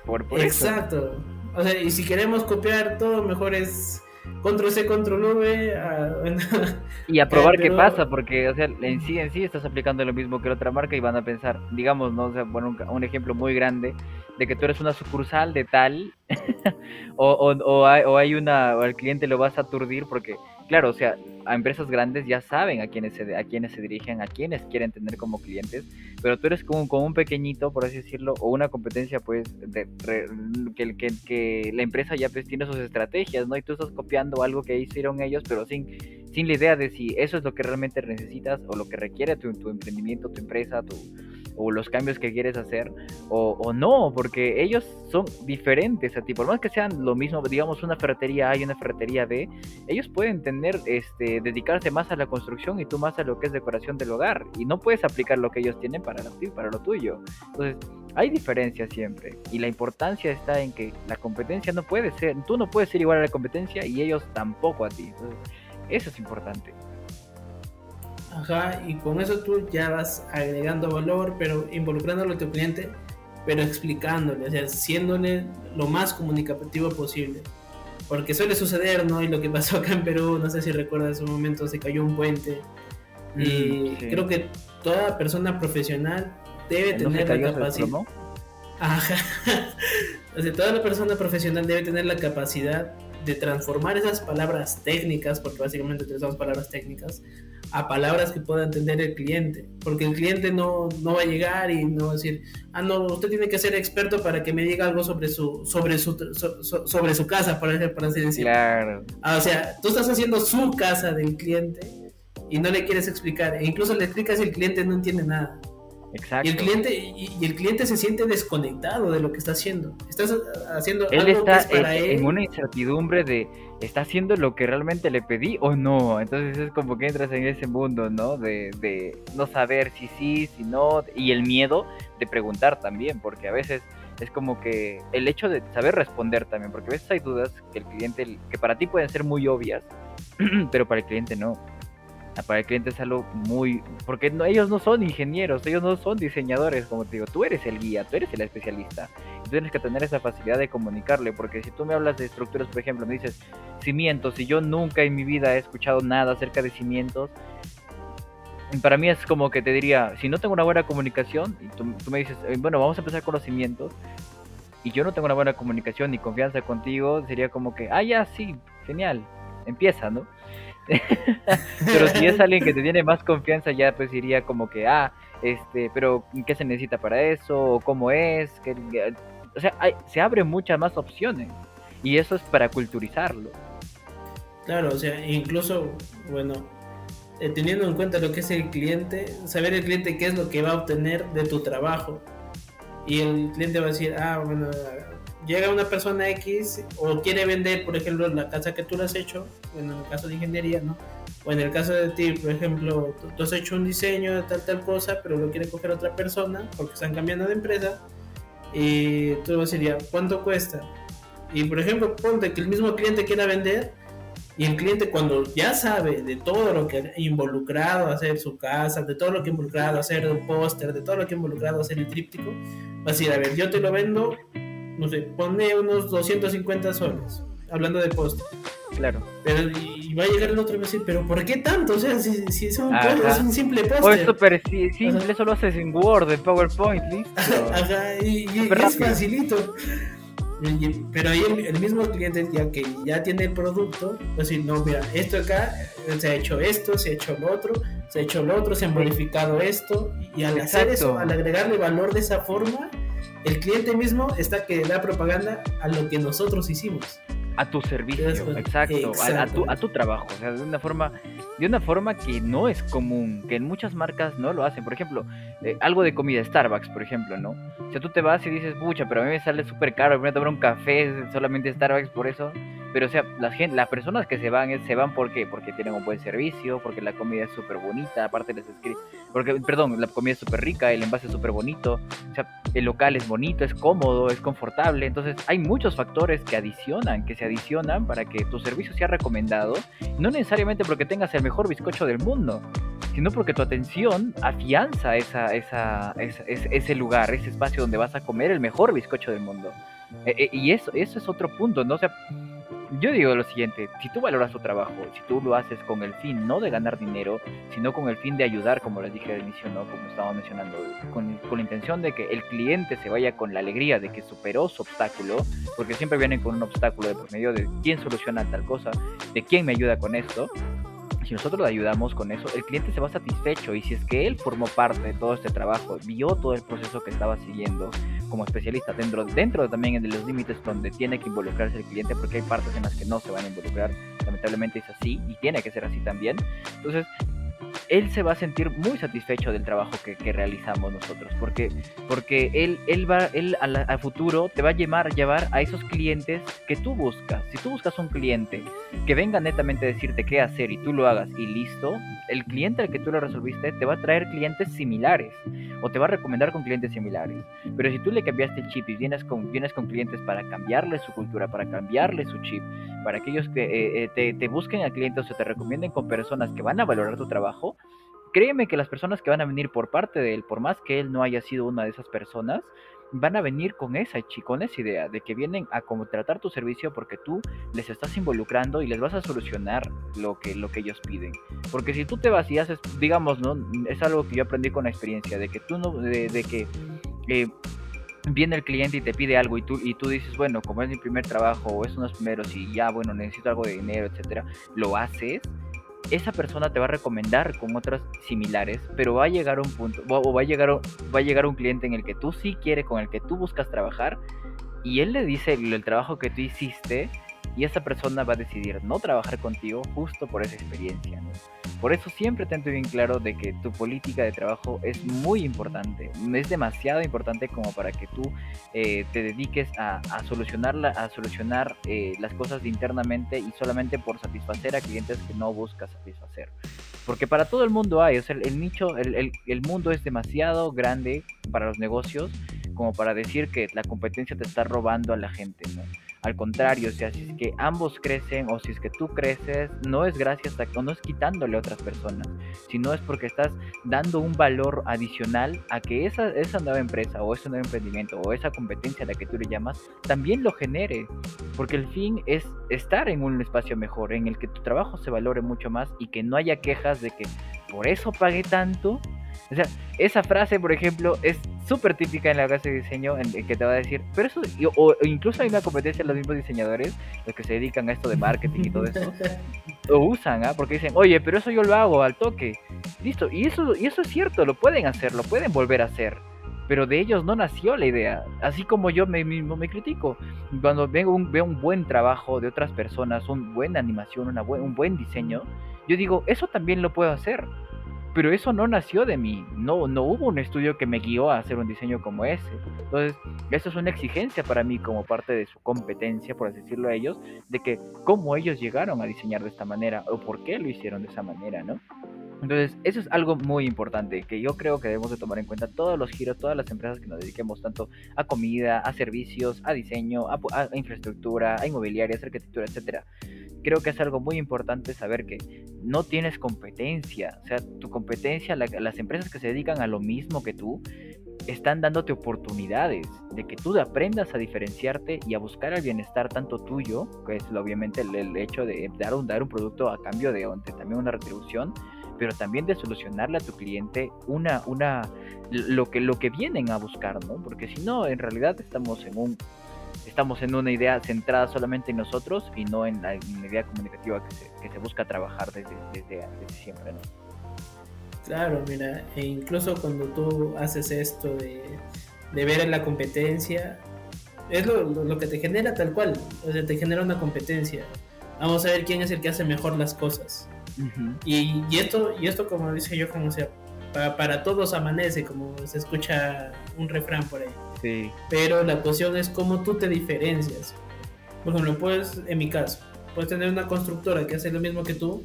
Por, por Exacto. Eso. O sea, y si queremos copiar todo, mejor es control C, control V. Uh, y a probar qué pasa, porque, o sea, en sí, en sí estás aplicando lo mismo que la otra marca y van a pensar, digamos, ¿no? O sea, bueno, un, un ejemplo muy grande de que tú eres una sucursal de tal, o, o, o, hay, o, hay, una, o al cliente lo vas a aturdir porque, claro, o sea, a empresas grandes ya saben a quiénes se, a quiénes se dirigen, a quiénes quieren tener como clientes, pero tú eres como, como un pequeñito, por así decirlo, o una competencia, pues, de, que, que, la empresa ya pues, tiene sus estrategias, ¿no? Y tú estás copiando algo que hicieron ellos, pero sin, sin la idea de si eso es lo que realmente necesitas o lo que requiere tu, tu emprendimiento, tu empresa, tu o los cambios que quieres hacer o, no, porque ellos son diferentes a ti, por más que sean lo mismo, digamos una ferretería A y una ferretería B, ellos pueden tener, este, dedicarse más a la construcción y tú más a lo que es decoración del hogar y no puedes aplicar lo que ellos tienen para, para lo tuyo. Entonces, hay diferencias siempre y la importancia está en que la competencia no puede ser, tú no puedes ser igual a la competencia y ellos tampoco a ti. eso es importante. Ajá, y con eso tú ya vas agregando valor, pero involucrándolo a tu cliente, pero explicándole, o sea, siéndole lo más comunicativo posible. Porque suele suceder, ¿no? Y lo que pasó acá en Perú, no sé si recuerdas, en un momento se cayó un puente. Y mm, creo que toda persona profesional debe tener la capacidad. Ajá. o sea, toda la persona profesional debe tener la capacidad de transformar esas palabras técnicas, porque básicamente utilizamos palabras técnicas, a palabras que pueda entender el cliente. Porque el cliente no, no va a llegar y no va a decir, ah, no, usted tiene que ser experto para que me diga algo sobre su, sobre su, sobre su casa, por, así decirlo. Claro. Ah, o sea, tú estás haciendo su casa del cliente y no le quieres explicar. E incluso le explicas y el cliente no entiende nada. Exacto. Y el cliente, y, el cliente se siente desconectado de lo que está haciendo. Estás haciendo él algo está que para en, una incertidumbre de ¿está haciendo lo que realmente le pedí o no? Entonces es como que entras en ese mundo, ¿no? De, de no saber si sí, si no, y el miedo de preguntar también, porque a veces es como que el hecho de saber responder también, porque a veces hay dudas que el cliente, que para ti pueden ser muy obvias, pero para el cliente no para el cliente es algo muy... Porque no, ellos no son ingenieros, ellos no son diseñadores, como te digo, tú eres el guía, tú eres el especialista. Y tienes que tener esa facilidad de comunicarle, porque si tú me hablas de estructuras, por ejemplo, me dices cimientos, y yo nunca en mi vida he escuchado nada acerca de cimientos, para mí es como que te diría, si no tengo una buena comunicación, y tú, tú me dices, bueno, vamos a empezar con los cimientos, y yo no tengo una buena comunicación ni confianza contigo, sería como que, ah, ya, sí, genial, empieza, ¿no? pero si es alguien que te tiene más confianza, ya pues iría como que, ah, este, pero ¿qué se necesita para eso? ¿O ¿Cómo es? que o sea, se abren muchas más opciones. Y eso es para culturizarlo. Claro, o sea, incluso, bueno, eh, teniendo en cuenta lo que es el cliente, saber el cliente qué es lo que va a obtener de tu trabajo. Y el cliente va a decir, ah, bueno, llega una persona X o quiere vender, por ejemplo, la casa que tú le has hecho, en el caso de ingeniería, ¿no? O en el caso de ti, por ejemplo, tú, has hecho un diseño de tal, tal cosa, pero lo quiere coger otra persona porque están cambiando de empresa y tú vas a decir, ¿cuánto cuesta? Y por ejemplo, ponte que el mismo cliente quiera vender y el cliente cuando ya sabe de todo lo que ha involucrado hacer su casa, de todo lo que ha involucrado hacer un póster, de todo lo que ha involucrado hacer el tríptico, va a decir, a ver, yo te lo vendo no sé, pone unos 250 soles, hablando de post. Claro. Pero y va a llegar el otro y va a decir, pero ¿por qué tanto? O sea, si, si es, un es, un simple post. O es súper simple, eso lo haces en Word, en PowerPoint, listo. Ajá, y, y es facilito. pero ahí el, mismo cliente ya que ya tiene el producto, a decir, no, mira, esto acá se ha hecho esto, se ha hecho lo otro, se ha hecho lo otro, se ha modificado esto, y al hacer eso, al agregarle valor de esa forma, el cliente mismo está que da propaganda a lo que nosotros hicimos. A tu servicio, exacto, a, tu, a tu trabajo, o sea, de una forma, de una forma que no es común, que en muchas marcas no lo hacen. Por ejemplo, eh, algo de comida, Starbucks, por ejemplo, ¿no? O sea, tú te vas y dices, pucha, pero a mí me sale súper caro, voy a tomar un café solamente Starbucks por eso. Pero, o sea, las, gente, las personas que se van, se van ¿por qué? Porque tienen un buen servicio, porque la comida es súper bonita, aparte les escribe, porque, perdón, la comida es súper rica, el envase es súper bonito, o sea, el local es bonito, es cómodo, es confortable, entonces hay muchos factores que adicionan, que se adicionan para que tu servicio sea recomendado, no necesariamente porque tengas el mejor bizcocho del mundo, sino porque tu atención afianza ese lugar, ese espacio donde vas a comer el mejor bizcocho del mundo. E, e, y eso, eso es otro punto, ¿no? O sea, yo digo lo siguiente, si tú valoras tu trabajo, si tú lo haces con el fin no de ganar dinero, sino con el fin de ayudar, como les dije al inicio, ¿no? como estaba mencionando, con, con, la intención de que el cliente se vaya con la alegría de que superó su obstáculo, porque siempre vienen con un obstáculo de por medio de quién soluciona tal cosa, de quién me ayuda con esto, si nosotros le ayudamos con eso, el cliente se va satisfecho y si es que él formó parte de todo este trabajo, vio todo el proceso que estaba siguiendo como especialista dentro, dentro también de los límites donde tiene que involucrarse el cliente, porque hay partes en las que no se van a involucrar, lamentablemente es así y tiene que ser así también. Entonces, él se va a sentir muy satisfecho del trabajo que, realizamos nosotros, porque, porque él, él, va, él a, futuro te va a llevar, llevar a esos clientes que tú buscas. Si tú buscas un cliente que venga netamente a decirte qué hacer y tú lo hagas y listo, el cliente al que tú lo resolviste te va a traer clientes similares o te va a recomendar con clientes similares. Pero si tú le cambiaste el chip y vienes con, vienes con clientes para cambiarle su cultura, para cambiarle su chip, para que ellos que, eh, eh, te, te busquen a clientes o te recomienden con personas que van a valorar tu trabajo, créeme que las personas que van a venir por parte de él, por más que él no haya sido una de esas personas, van a venir con esa, con idea de que vienen a tratar tu servicio porque tú les estás involucrando y les vas a solucionar lo que, lo que ellos piden. Porque si tú te vas y haces, digamos, ¿no? Es algo que yo aprendí con la experiencia, de que tú no, de, que eh, viene el cliente y te pide algo y tú, y tú dices, bueno, como es mi primer trabajo o es unos primeros y ya, bueno, necesito algo de dinero, etcétera, lo haces esa persona te va a recomendar con otras similares, pero va a llegar un punto, o va a llegar, va a llegar un cliente en el que tú sí quieres, con el que tú buscas trabajar, y él le dice el, trabajo que tú hiciste, y esa persona va a decidir no trabajar contigo justo por esa experiencia. Por eso siempre tengo bien claro de que tu política de trabajo es muy importante, es demasiado importante como para que tú eh, te dediques a, a, solucionarla, a solucionar eh, las cosas internamente y solamente por satisfacer a clientes que no buscas satisfacer. Porque para todo el mundo hay, o sea, el, nicho, el, el, el mundo es demasiado grande para los negocios como para decir que la competencia te está robando a la gente, ¿no? Al contrario, o sea, si es que ambos crecen o si es que tú creces, no es gracias a, o no es quitándole a otras personas, sino es porque estás dando un valor adicional a que esa, esa nueva empresa o ese nuevo emprendimiento o esa competencia a la que tú le llamas también lo genere. Porque el fin es estar en un espacio mejor, en el que tu trabajo se valore mucho más y que no haya quejas de que por eso pagué tanto o sea, esa frase, por ejemplo, es súper típica en la clase de diseño en, que te va a decir, pero eso, o, incluso hay una competencia en los mismos diseñadores, los que se dedican a esto de marketing y todo eso, lo usan, ¿ah? Porque dicen, oye, pero eso yo lo hago al toque. Listo, y eso, y eso es cierto, lo pueden hacer, lo pueden volver a hacer. Pero de ellos no nació la idea. Así como yo me, mismo me critico. Cuando veo un, veo un buen trabajo de otras personas, una buena animación, una un buen diseño, yo digo, eso también lo puedo hacer pero eso no nació de mí, no, no hubo un estudio que me guió a hacer un diseño como ese. Entonces, eso es una exigencia para mí como parte de su competencia, por así decirlo a ellos, de que cómo ellos llegaron a diseñar de esta manera o por qué lo hicieron de esa manera, ¿no? Entonces, eso es algo muy importante que yo creo que debemos de tomar en cuenta todos los giros, todas las empresas que nos dediquemos tanto a comida, a servicios, a diseño, a, infraestructura, a inmobiliaria, a arquitectura, etcétera creo que es algo muy importante saber que no tienes competencia. O sea, tu competencia, las empresas que se dedican a lo mismo que tú, están dándote oportunidades de que tú aprendas a diferenciarte y a buscar el bienestar tanto tuyo, que es obviamente el, hecho de dar un, dar un producto a cambio de, de también una retribución, pero también de solucionarle a tu cliente una, una, lo que, lo que vienen a buscar, ¿no? Porque si no, en realidad estamos en un estamos en una idea centrada solamente en nosotros y no en la, idea comunicativa que se, que se, busca trabajar desde, desde, siempre, ¿no? Claro, mira, e incluso cuando tú haces esto de, de ver en la competencia, es lo, lo, que te genera tal cual, o sea, te genera una competencia. Vamos a ver quién es el que hace mejor las cosas. Y, y, esto, y esto, como dice yo, como sea, para, para todos amanece, como se escucha un refrán por ahí. Pero la cuestión es cómo tú te diferencias. Por ejemplo, puedes, en mi caso, puedes tener una constructora que hace lo mismo que tú,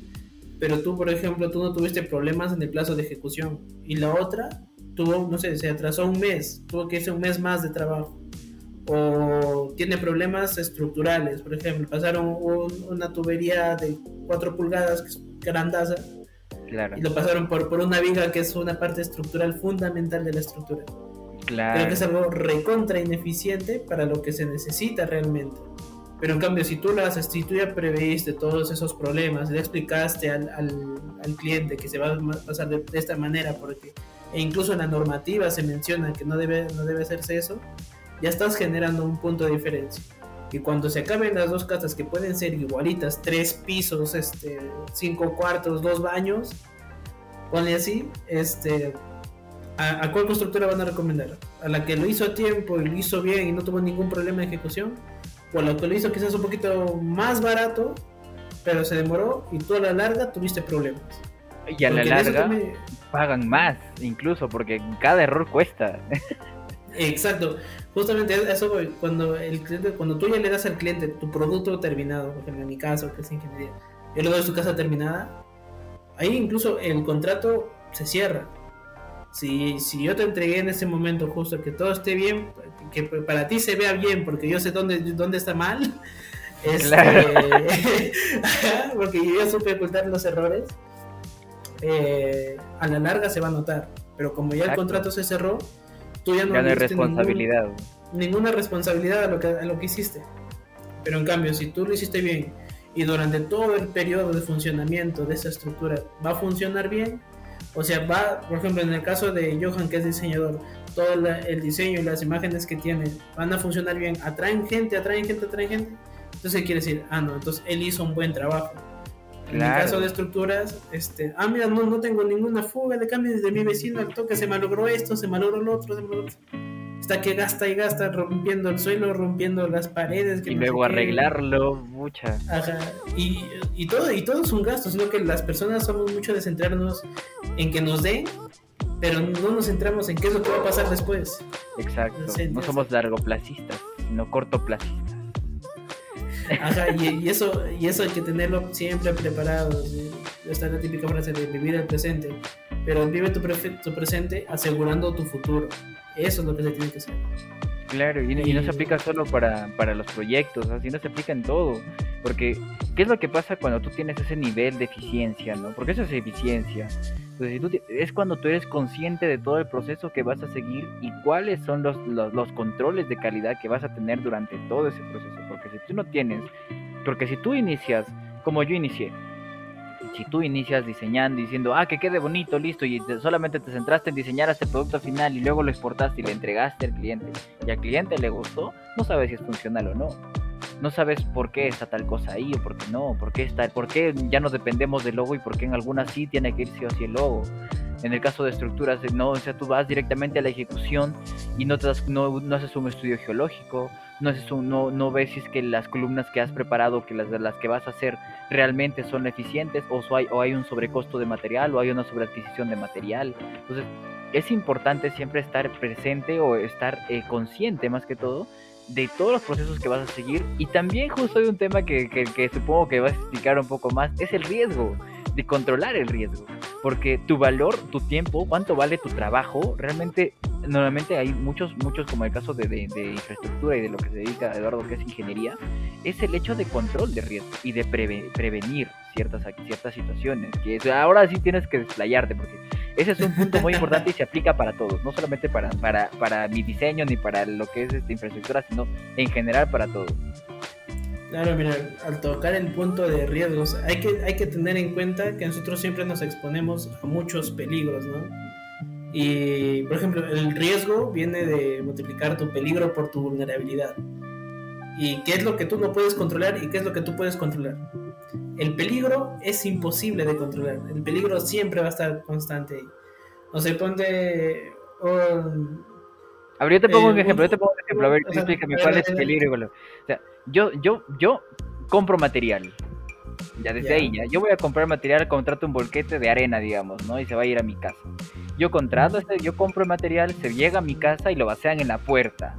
pero tú, por ejemplo, tú no tuviste problemas en el plazo de ejecución. Y la otra tuvo, no sé, se atrasó un mes, tuvo que irse un mes más de trabajo. O tiene problemas estructurales, por ejemplo, pasaron una tubería de 4 pulgadas, que grandaza, y lo pasaron por, por una viga que es una parte estructural fundamental de la estructura. Creo que es algo recontra ineficiente para lo que se necesita realmente. Pero en cambio, si tú lo haces, si tú ya previste todos esos problemas, le explicaste al, al, cliente que se va a pasar de, esta manera, porque e incluso en la normativa se menciona que no debe, no debe hacerse eso, ya estás generando un punto de diferencia. Y cuando se acaben las dos casas que pueden ser igualitas, tres pisos, este, cinco cuartos, dos baños, ponle así, este, ¿A, cuál constructora van a recomendar? ¿A la que lo hizo a tiempo y lo hizo bien y no tuvo ningún problema de ejecución? ¿O a la que lo hizo quizás un poquito más barato, pero se demoró y tú a la larga tuviste problemas? Y a la larga pagan más, incluso, porque cada error cuesta. Exacto, justamente eso cuando el cliente, cuando tú ya le das al cliente tu producto terminado, por ejemplo en mi caso que es ingeniería, yo le doy su casa terminada, ahí incluso el contrato se cierra. Si, si yo te entregué en ese momento justo que todo esté bien, que para ti se vea bien, porque yo sé dónde, dónde está mal, este, porque yo supe ocultar los errores, eh, a la larga se va a notar. Pero como ya el contrato se cerró, tú ya no, hay responsabilidad. ninguna responsabilidad a lo, que, a lo que hiciste. Pero en cambio, si tú lo hiciste bien y durante todo el periodo de funcionamiento de esa estructura va a funcionar bien, o sea, va, por ejemplo, en el caso de Johan, que es diseñador, todo el diseño y las imágenes que tiene van a funcionar bien, atraen gente, atraen gente, atraen gente. Entonces quiere decir, ah, no, entonces él hizo un buen trabajo. En el caso de estructuras, este, ah, mira, no, no tengo ninguna fuga de cambios de mi vecino, al toque se malogró esto, se malogró lo otro, se malogró Está que gasta y gasta rompiendo el suelo, rompiendo las paredes. y luego arreglarlo, mucha. Ajá. Y, y, todo, y todo es un gasto, sino que las personas somos mucho de centrarnos en que nos den, pero no nos centramos en qué es lo que va a pasar después. Exacto. No somos largoplacistas, sino cortoplacistas. Ajá, y, eso, y eso hay que tenerlo siempre preparado. Esta es la típica frase de vivir el presente. Pero vive tu, tu presente asegurando tu futuro. Eso es lo que se tiene que hacer. Claro, y, no se aplica solo para, para los proyectos, así no se aplica en todo. Porque, ¿qué es lo que pasa cuando tú tienes ese nivel de eficiencia, no? Porque eso es eficiencia. Entonces, es cuando tú eres consciente de todo el proceso que vas a seguir y cuáles son los, los, los controles de calidad que vas a tener durante todo ese proceso. Porque si tú no tienes, porque si tú inicias, como yo inicié, si tú inicias diseñando diciendo, ah, que quede bonito, listo, y solamente te centraste en diseñar este producto final y luego lo exportaste y le entregaste al cliente y al cliente le gustó, no sabes si es funcional o no. No sabes por qué está tal cosa ahí o por qué no, por qué, está, por qué ya no dependemos del logo y por qué en algunas sí tiene que ir sí o sí el logo. En el caso de estructuras, no, o sea, tú vas directamente a la ejecución y no, te das, no, no haces un estudio geológico, no, es no, no ves si es que las columnas que has preparado, que las, las que vas a hacer realmente son eficientes o hay, o hay un sobrecosto de material o hay una sobreadquisición de material. Entonces, es importante siempre estar presente o estar eh, consciente más que todo de todos los procesos que vas a seguir y también justo hay un tema que, que, que supongo que vas a explicar un poco más, es el riesgo, de controlar el riesgo porque tu valor, tu tiempo, cuánto vale tu trabajo, realmente normalmente hay muchos, muchos como el caso de, de, infraestructura y de lo que se dedica Eduardo, que es ingeniería, es el hecho de control de riesgo y de prevenir ciertas, ciertas situaciones, que ahora sí tienes que desplayarte, porque ese es un punto muy importante y se aplica para todos, no solamente para, para, para mi diseño ni para lo que es esta infraestructura, sino en general para todos. Claro, mira, al tocar el punto de riesgos, hay que, hay que tener en cuenta que nosotros siempre nos exponemos a muchos peligros, ¿no? Y, por ejemplo, el riesgo viene de multiplicar tu peligro por tu vulnerabilidad. ¿Y qué es lo que tú no puedes controlar y qué es lo que tú puedes controlar? El peligro es imposible de controlar. El peligro siempre va a estar constante ahí. O sea, ponte... a ver, yo te pongo un ejemplo, yo te pongo un ejemplo, a ver, explícame cuál es el peligro. O sea, yo, yo, yo compro material. Ya desde ahí, ya. Yo voy a comprar material, contrato un bolquete de arena, digamos, ¿no? Y se va a ir a mi casa. Yo contrato, este, yo compro el material, se llega a mi casa y lo vacean en la puerta.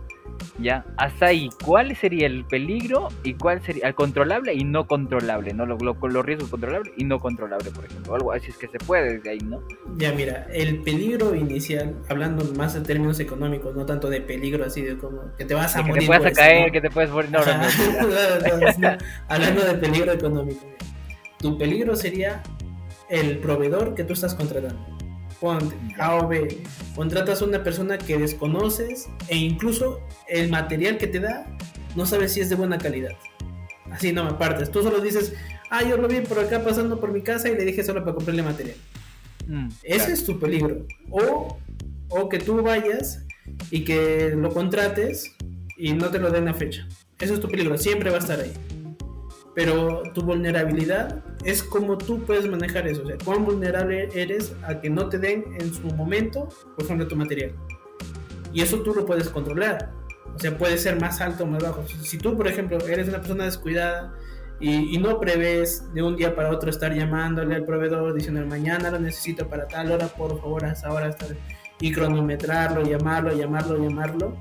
Ya, hasta ahí, ¿cuál sería el peligro y cuál sería el controlable y no controlable? ¿no? Lo, los riesgos controlables y no controlable, por ejemplo. Algo así es que se puede desde ahí, ¿no? Ya, mira, el peligro inicial, hablando más en términos económicos, no tanto de peligro así de como que te vas a morir. Que te puedas caer, que te puedes morir. No, hablando de peligro económico, tu peligro sería el proveedor que tú estás contratando A o B, contratas a una persona que desconoces e incluso el material que te da no sabes si es de buena calidad. Así no me apartes. Tú solo dices, ah, yo lo vi por acá pasando por mi casa y le dije solo para comprarle material. Mm, Ese es tu peligro. O, o que tú vayas y que lo contrates y no te lo den a fecha. Eso es tu peligro, siempre va a estar ahí pero tu vulnerabilidad es como tú puedes manejar eso, o sea, cuán vulnerable eres a que no te den en su momento, por ejemplo, tu material. Y eso tú lo puedes controlar. O sea, puede ser más alto o más bajo. Si tú, por ejemplo, eres una persona descuidada y, no prevés de un día para otro estar llamándole al proveedor diciendo mañana lo necesito para tal hora, por favor, a esa hora estar y cronometrarlo, llamarlo, llamarlo, llamarlo,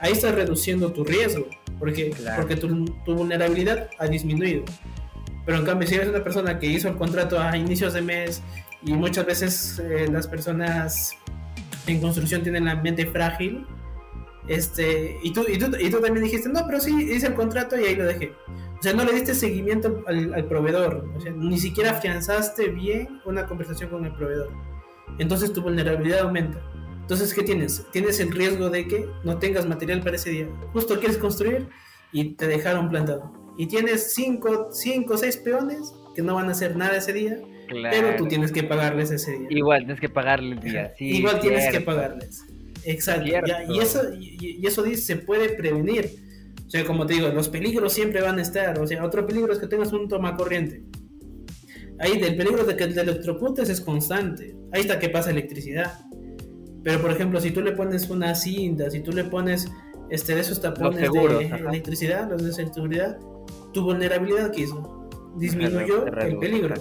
ahí estás reduciendo tu riesgo, porque, porque tu, tu, vulnerabilidad ha disminuido. Pero en cambio, si eres una persona que hizo el contrato a inicios de mes y muchas veces eh, las personas en construcción tienen la mente frágil, este, y tú, y tú, y tú también dijiste, no, pero sí, hice el contrato y ahí lo dejé. O sea, no le diste seguimiento al, proveedor. O sea, ni siquiera afianzaste bien una conversación con el proveedor. Entonces tu vulnerabilidad aumenta. Entonces, ¿qué tienes? Tienes el riesgo de que no tengas material para ese día. Justo quieres construir y te dejaron plantado. Y tienes 5 o 6 peones que no van a hacer nada ese día, pero tú tienes que pagarles ese día. Igual tienes que pagarles el día. Sí, Igual tienes que pagarles. Exacto. y, eso, y, eso dice, se puede prevenir. O sea, como te digo, los peligros siempre van a estar. O sea, otro peligro es que tengas un toma corriente. Ahí del peligro de que te electrocutes es constante. Ahí está que pasa electricidad. Pero por ejemplo, si tú le pones una cinta, si tú le pones este de esos tapones de electricidad, los de seguridad, tu vulnerabilidad que hizo disminuyó el peligro.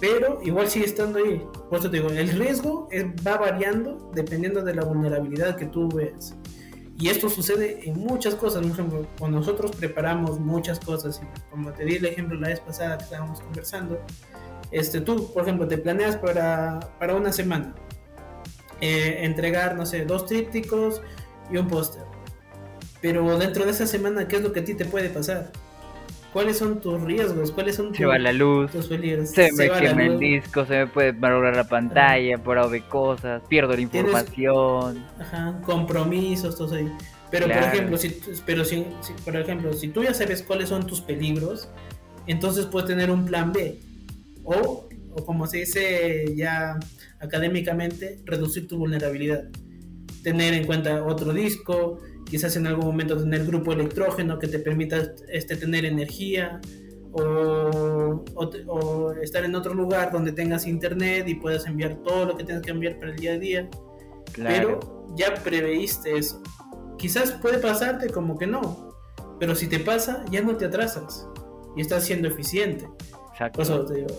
Pero igual sigue estando ahí. Por eso te digo, el riesgo va variando dependiendo de la vulnerabilidad que tú ves. Y esto sucede en muchas cosas. Por ejemplo, cuando nosotros preparamos muchas cosas, como te di el ejemplo la vez pasada que estábamos conversando, este, tú, por ejemplo, te planeas para, para una semana eh, entregar, no sé, dos trípticos y un póster. Pero dentro de esa semana, ¿qué es lo que a ti te puede pasar? ¿Cuáles son tus riesgos? ¿Cuáles son se va la luz, Se, me quema el disco, se me puede malograr la pantalla, por ahí cosas, pierdo la información. Ajá, compromisos, todo ahí. Pero por ejemplo, si, pero si, por ejemplo, si tú ya sabes cuáles son tus peligros, entonces puedes tener un plan B. O, o como se dice ya académicamente, reducir tu vulnerabilidad. Tener en cuenta otro disco, quizás en algún momento tener grupo electrógeno que te permita este, tener energía, o, o, estar en otro lugar donde tengas internet y puedas enviar todo lo que tienes que enviar para el día a día. Pero ya preveíste eso. Quizás puede pasarte como que no, pero si te pasa, ya no te atrasas y estás siendo eficiente. Exacto.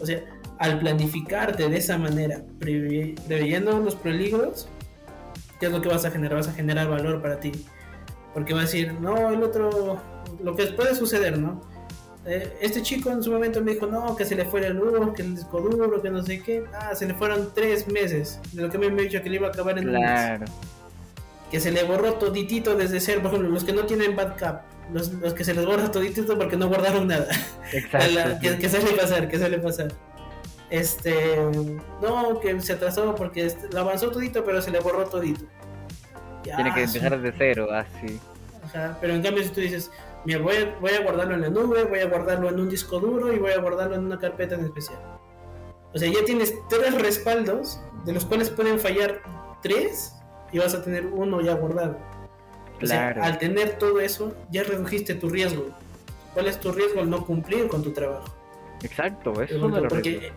o sea, al planificarte de esa manera, preveyendo los peligros, ¿qué es lo que vas a generar? Vas a generar valor para ti. Porque va a decir, no, el otro, lo que puede suceder, ¿no? Eh, este chico en su momento me dijo, no, que se le fuera el luz, que el disco duro, que no sé qué. Ah, se le fueron tres meses. De lo que me ha dicho que le iba a acabar en claro. un mes. Que se le borró toditito desde cero. Por ejemplo, los que no tienen backup. Los, los que se les borra toditito porque no guardaron nada. Exacto. que, que suele pasar, que suele pasar este no que se atrasó porque este, lo avanzó todito pero se le borró todito. Tiene que empezar desde cero así Ajá, pero en cambio si tú dices mira voy a, voy a guardarlo en la nube voy a guardarlo en un disco duro y voy a guardarlo en una carpeta en especial o sea ya tienes tres respaldos de los cuales pueden fallar tres y vas a tener uno ya guardado. O sea, al tener todo eso ya redujiste tu riesgo. ¿cuál es tu riesgo al no cumplir con tu trabajo? Exacto, eso de los porque,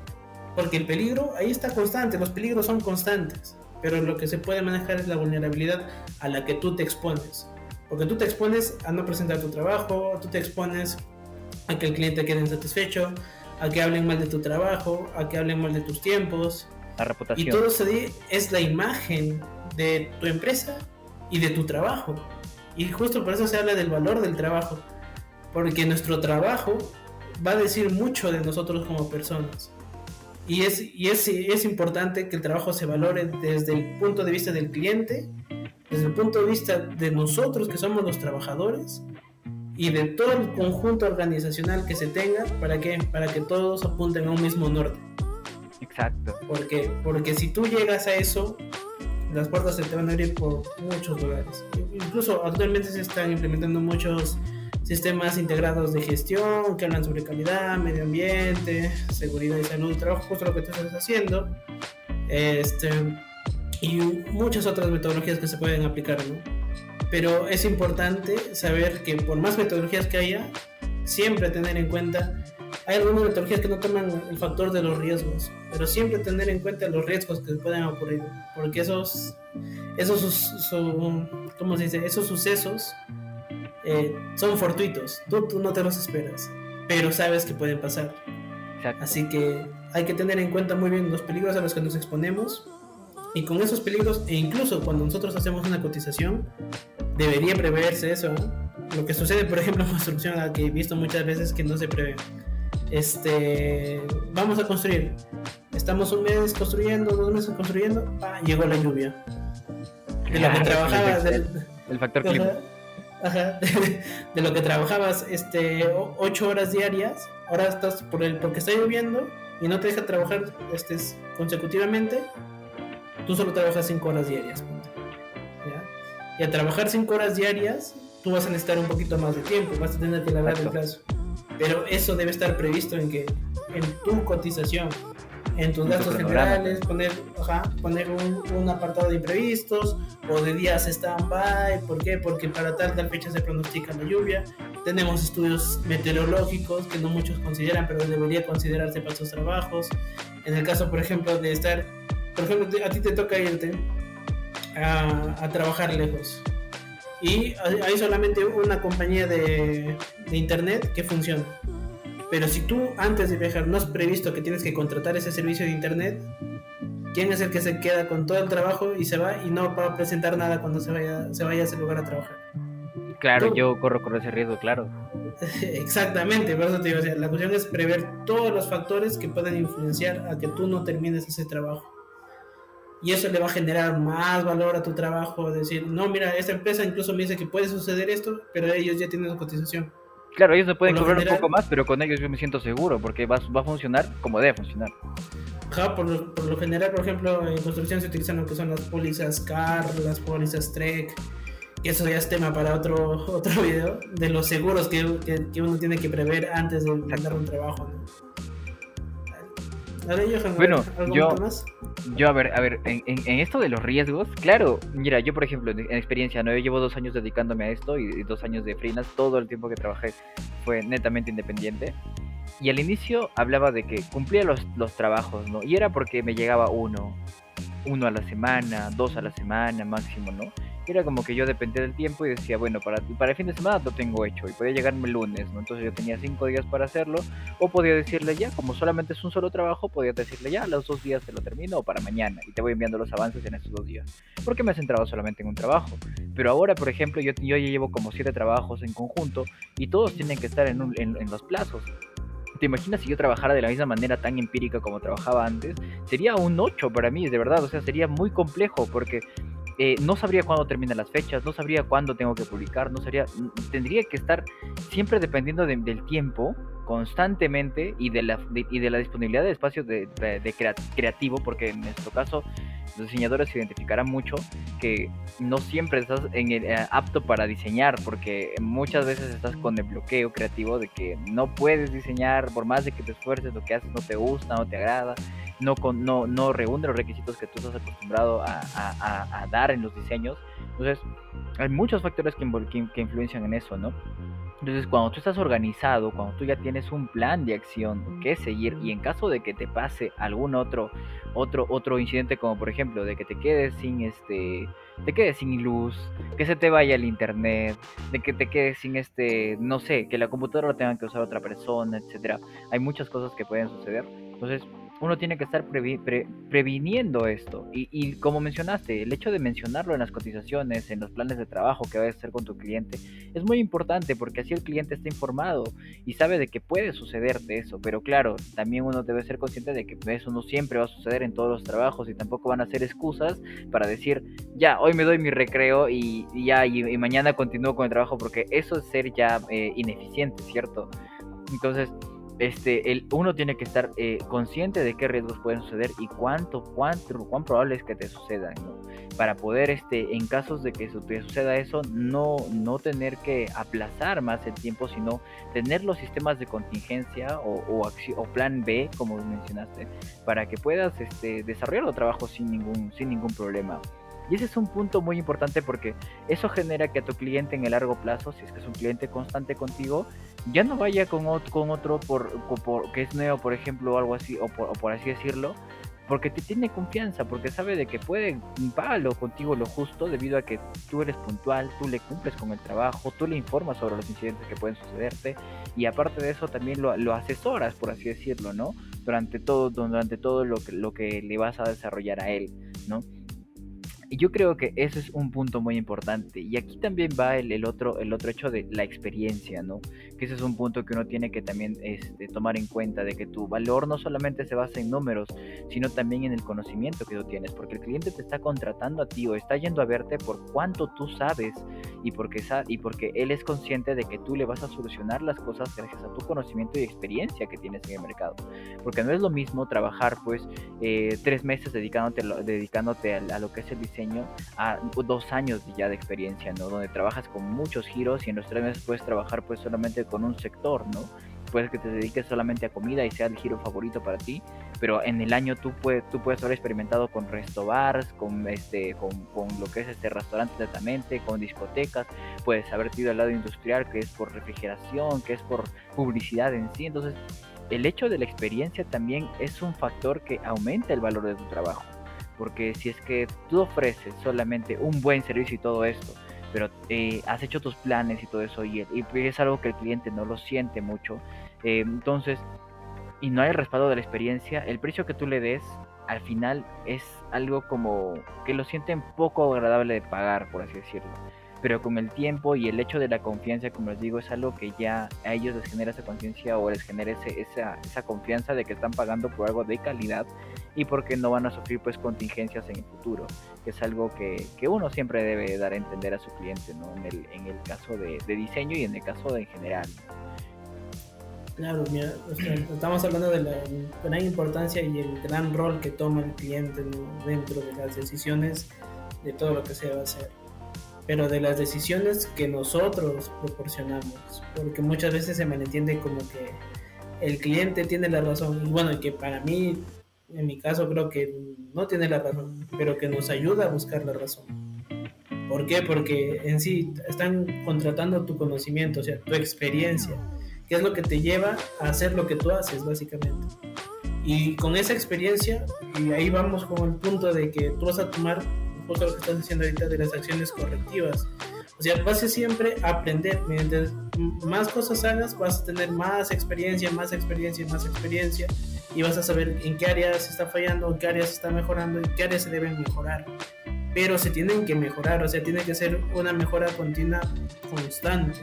porque el peligro ahí está constante, los peligros son constantes, pero lo que se puede manejar es la vulnerabilidad a la que tú te expones. Porque tú te expones a no presentar tu trabajo, tú te expones a que el cliente quede insatisfecho, a que hablen mal de tu trabajo, a que hablen mal de tus tiempos. La reputación. Y todo eso es la imagen de tu empresa y de tu trabajo. Y justo por eso se habla del valor del trabajo. Porque nuestro trabajo va a decir mucho de nosotros como personas. Y, es, y es, es importante que el trabajo se valore desde el punto de vista del cliente, desde el punto de vista de nosotros que somos los trabajadores y de todo el conjunto organizacional que se tenga para que, para que todos apunten a un mismo norte. Exacto. Porque, porque si tú llegas a eso, las puertas se te van a abrir por muchos lugares. Incluso actualmente se están implementando muchos sistemas integrados de gestión que hablan sobre calidad, medio ambiente, seguridad y salud, trabajo justo lo que tú estás haciendo, este, y muchas otras metodologías que se pueden aplicar, ¿no? Pero es importante saber que por más metodologías que haya, siempre tener en cuenta, hay algunas metodologías que no toman el factor de los riesgos, pero siempre tener en cuenta los riesgos que pueden ocurrir, porque esos, esos, ¿cómo se dice? esos sucesos eh, son fortuitos, tú, no te los esperas. pero sabes que pueden pasar. Así que hay que tener en cuenta muy bien los peligros a los que nos exponemos y con esos peligros, e incluso cuando nosotros hacemos una cotización, debería preverse eso. Lo que sucede, por ejemplo, en construcción, que he visto muchas veces que no se prevé. Este, vamos a construir. Estamos un mes construyendo, dos meses construyendo, ah, llegó la lluvia. De que trabajabas. El, factor clima. Ajá, de, lo que trabajabas este, ocho horas diarias, ahora estás por el, porque está lloviendo y no te deja trabajar este, consecutivamente, tú solo trabajas 5 horas diarias. Y a trabajar 5 horas diarias, tú vas a necesitar un poquito más de tiempo, vas a tener que largar el plazo. Pero eso debe estar previsto en que en tu cotización, en tus gastos generales, poner, poner un, apartado de imprevistos o de días stand-by. ¿Por qué? Porque para tal, tal fecha se pronostica la lluvia. Tenemos estudios meteorológicos que no muchos consideran, pero debería considerarse para sus trabajos. En el caso, por ejemplo, de estar por ejemplo, a ti te toca irte a, trabajar lejos y hay solamente una compañía de, internet que funciona. Pero si tú antes de viajar no has previsto que tienes que contratar ese servicio de internet, ¿quién es el que se queda con todo el trabajo y se va y no va a presentar nada cuando se vaya, se vaya a ese lugar a trabajar? Claro, yo corro con ese riesgo, claro. Exactamente, por eso te digo, la cuestión es prever todos los factores que pueden influenciar a que tú no termines ese trabajo y eso le va a generar más valor a tu trabajo, decir, no, mira, esta empresa incluso me dice que puede suceder esto, pero ellos ya tienen cotización. Claro, ellos me pueden cobrar un poco más, pero con ellos yo me siento seguro, porque va, va a funcionar como debe funcionar. Ajá, por lo, por lo, general, por ejemplo, en construcción se utilizan lo que son las pólizas CAR, las pólizas TREC, y eso ya es tema para otro, otro video, de los seguros que, que, uno tiene que prever antes de mandar un trabajo. ¿no? Bueno, yo, yo, a ver, a ver, en, en, esto de los riesgos, claro, mira, yo por ejemplo, en, experiencia, ¿no? Yo llevo dos años dedicándome a esto y, dos años de freelance, todo el tiempo que trabajé fue netamente independiente. Y al inicio hablaba de que cumplía los, los trabajos, ¿no? Y era porque me llegaba uno, uno a la semana, dos a la semana máximo, ¿no? era como que yo dependía del tiempo y decía, bueno, para, para el fin de semana lo tengo hecho y podía llegarme el lunes, ¿no? Entonces yo tenía cinco días para hacerlo o podía decirle ya, como solamente es un solo trabajo, podía decirle ya, los dos días te lo termino o para mañana y te voy enviando los avances en esos dos días. Porque me he centrado solamente en un trabajo. Pero ahora, por ejemplo, yo, yo ya llevo como siete trabajos en conjunto y todos tienen que estar en, en, en los plazos. ¿Te imaginas si yo trabajara de la misma manera tan empírica como trabajaba antes? Sería un 8 para mí, de verdad. O sea, sería muy complejo porque eh, no sabría cuándo terminan las fechas, no sabría cuándo tengo que publicar, no sabría, tendría que estar siempre dependiendo del tiempo constantemente y de la, y de la disponibilidad de espacio de, creativo, porque en nuestro caso los diseñadores se identificarán mucho que no siempre estás en el, eh, apto para diseñar, porque muchas veces estás con el bloqueo creativo de que no puedes diseñar, por más de que te esfuerces, lo que haces no te gusta, no te agrada, no, con, no, no reúne los requisitos que tú estás acostumbrado a, a, a dar en los diseños. Entonces, hay muchos factores que, que, influencian en eso, ¿no? Entonces, cuando tú estás organizado, cuando tú ya tienes un plan de acción que seguir y en caso de que te pase algún otro otro otro incidente como por ejemplo de que te quedes sin este te quedes sin luz, que se te vaya el internet, de que te quedes sin este, no sé, que la computadora la tenga que usar otra persona, etcétera. Hay muchas cosas que pueden suceder. Entonces, uno tiene que estar previniendo esto. Y, como mencionaste, el hecho de mencionarlo en las cotizaciones, en los planes de trabajo que vayas a hacer con tu cliente, es muy importante porque así el cliente está informado y sabe de que puede suceder de eso. Pero claro, también uno debe ser consciente de que eso no siempre va a suceder en todos los trabajos y tampoco van a ser excusas para decir, ya, hoy me doy mi recreo y, ya, y, mañana continúo con el trabajo porque eso es ser ya eh, ineficiente, ¿cierto? Entonces, este, el, uno tiene que estar eh, consciente de qué riesgos pueden suceder y cuánto, cuánto, cuán probable es que te sucedan, Para poder, este, en casos de que te suceda eso, no, no tener que aplazar más el tiempo, sino tener los sistemas de contingencia o, o, o plan B, como mencionaste, para que puedas este, desarrollar el trabajo sin ningún, sin ningún problema. Y ese es un punto muy importante porque eso genera que a tu cliente en el largo plazo, si es que es un cliente constante contigo, ya no vaya con otro, con otro por, que es nuevo, por ejemplo, o algo así, o por, así decirlo, porque te tiene confianza, porque sabe de que puede pagarlo contigo lo justo debido a que tú eres puntual, tú le cumples con el trabajo, tú le informas sobre los incidentes que pueden sucederte y aparte de eso también lo, lo asesoras, por así decirlo, ¿no? Durante todo, durante todo lo que, lo que le vas a desarrollar a él, ¿no? Y yo creo que eso es un punto muy importante. Y aquí también va el, otro, el otro hecho de la experiencia, ¿no? Que ese es un punto que uno tiene que también este, tomar en cuenta, de que tu valor no solamente se basa en números, sino también en el conocimiento que tú tienes. Porque el cliente te está contratando a ti o está yendo a verte por cuánto tú sabes y porque, y porque él es consciente de que tú le vas a solucionar las cosas gracias a tu conocimiento y experiencia que tienes en el mercado. Porque no es lo mismo trabajar pues eh, tres meses dedicándote, dedicándote a lo que es el diseño a dos años ya de experiencia, ¿no? Donde trabajas con muchos giros y en los tres meses puedes trabajar pues solamente con un sector, ¿no? Puedes que te dediques solamente a comida y sea el giro favorito para ti, pero en el año tú puedes, tú puedes haber experimentado con resto bars, con, este, con, con lo que es este restaurante netamente, con discotecas, puedes haber ido al lado industrial que es por refrigeración, que es por publicidad en sí, entonces el hecho de la experiencia también es un factor que aumenta el valor de tu trabajo. Porque si es que tú ofreces solamente un buen servicio y todo esto, pero eh, has hecho tus planes y todo eso y, es algo que el cliente no lo siente mucho, eh, entonces, y no hay respaldo de la experiencia, el precio que tú le des al final es algo como que lo sienten poco agradable de pagar, por así decirlo. Pero con el tiempo y el hecho de la confianza, como les digo, es algo que ya a ellos les genera esa conciencia o les genera esa, esa confianza de que están pagando por algo de calidad y porque no van a sufrir pues contingencias en el futuro, que es algo que, que uno siempre debe dar a entender a su cliente, ¿no? En el, en el caso de, de diseño y en el caso de en general. Claro, mira, estamos hablando de la gran importancia y el gran rol que toma el cliente dentro de las decisiones de todo lo que se va a hacer pero de las decisiones que nosotros proporcionamos, porque muchas veces se malentiende como que el cliente tiene la razón, y bueno, que para mí, en mi caso, creo que no tiene la razón, pero que nos ayuda a buscar la razón. ¿Por qué? Porque en sí están contratando tu conocimiento, o sea, tu experiencia, que es lo que te lleva a hacer lo que tú haces, básicamente. Y con esa experiencia, y ahí vamos con el punto de que tú vas a tomar justo lo que estás diciendo ahorita de las acciones correctivas. O sea, vas a siempre aprender. Mientras más cosas hagas, vas a tener más experiencia, más experiencia, más experiencia. Y vas a saber en qué áreas está fallando, en qué áreas está mejorando, en qué áreas se deben mejorar. Pero se tienen que mejorar, o sea, tiene que ser una mejora continua constante.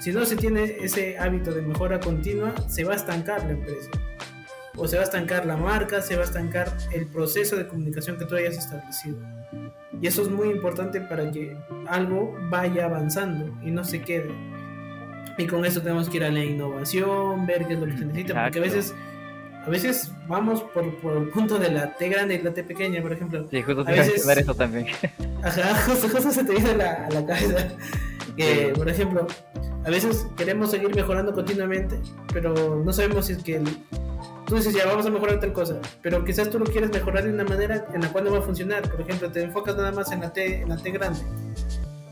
Si no se tiene ese hábito de mejora continua, se va a estancar la empresa. O se va a estancar la marca, se va a estancar el proceso de comunicación que tú hayas establecido. Y eso es muy importante para que algo vaya avanzando y no se quede. Y con eso tenemos que ir a la innovación, ver qué es lo que se necesita, porque a veces a veces vamos por, por, el punto de la T grande y la T pequeña, por ejemplo. Sí, justo a veces, ver eso también. Ajá, justo, justo se te viene a la, a la cabeza. Que, por ejemplo, a veces queremos seguir mejorando continuamente, pero no sabemos si es que el, tú dices, ya vamos a mejorar tal cosa, pero quizás tú lo quieres mejorar de una manera en la cual no va a funcionar. Por ejemplo, te enfocas nada más en la T, en la T grande.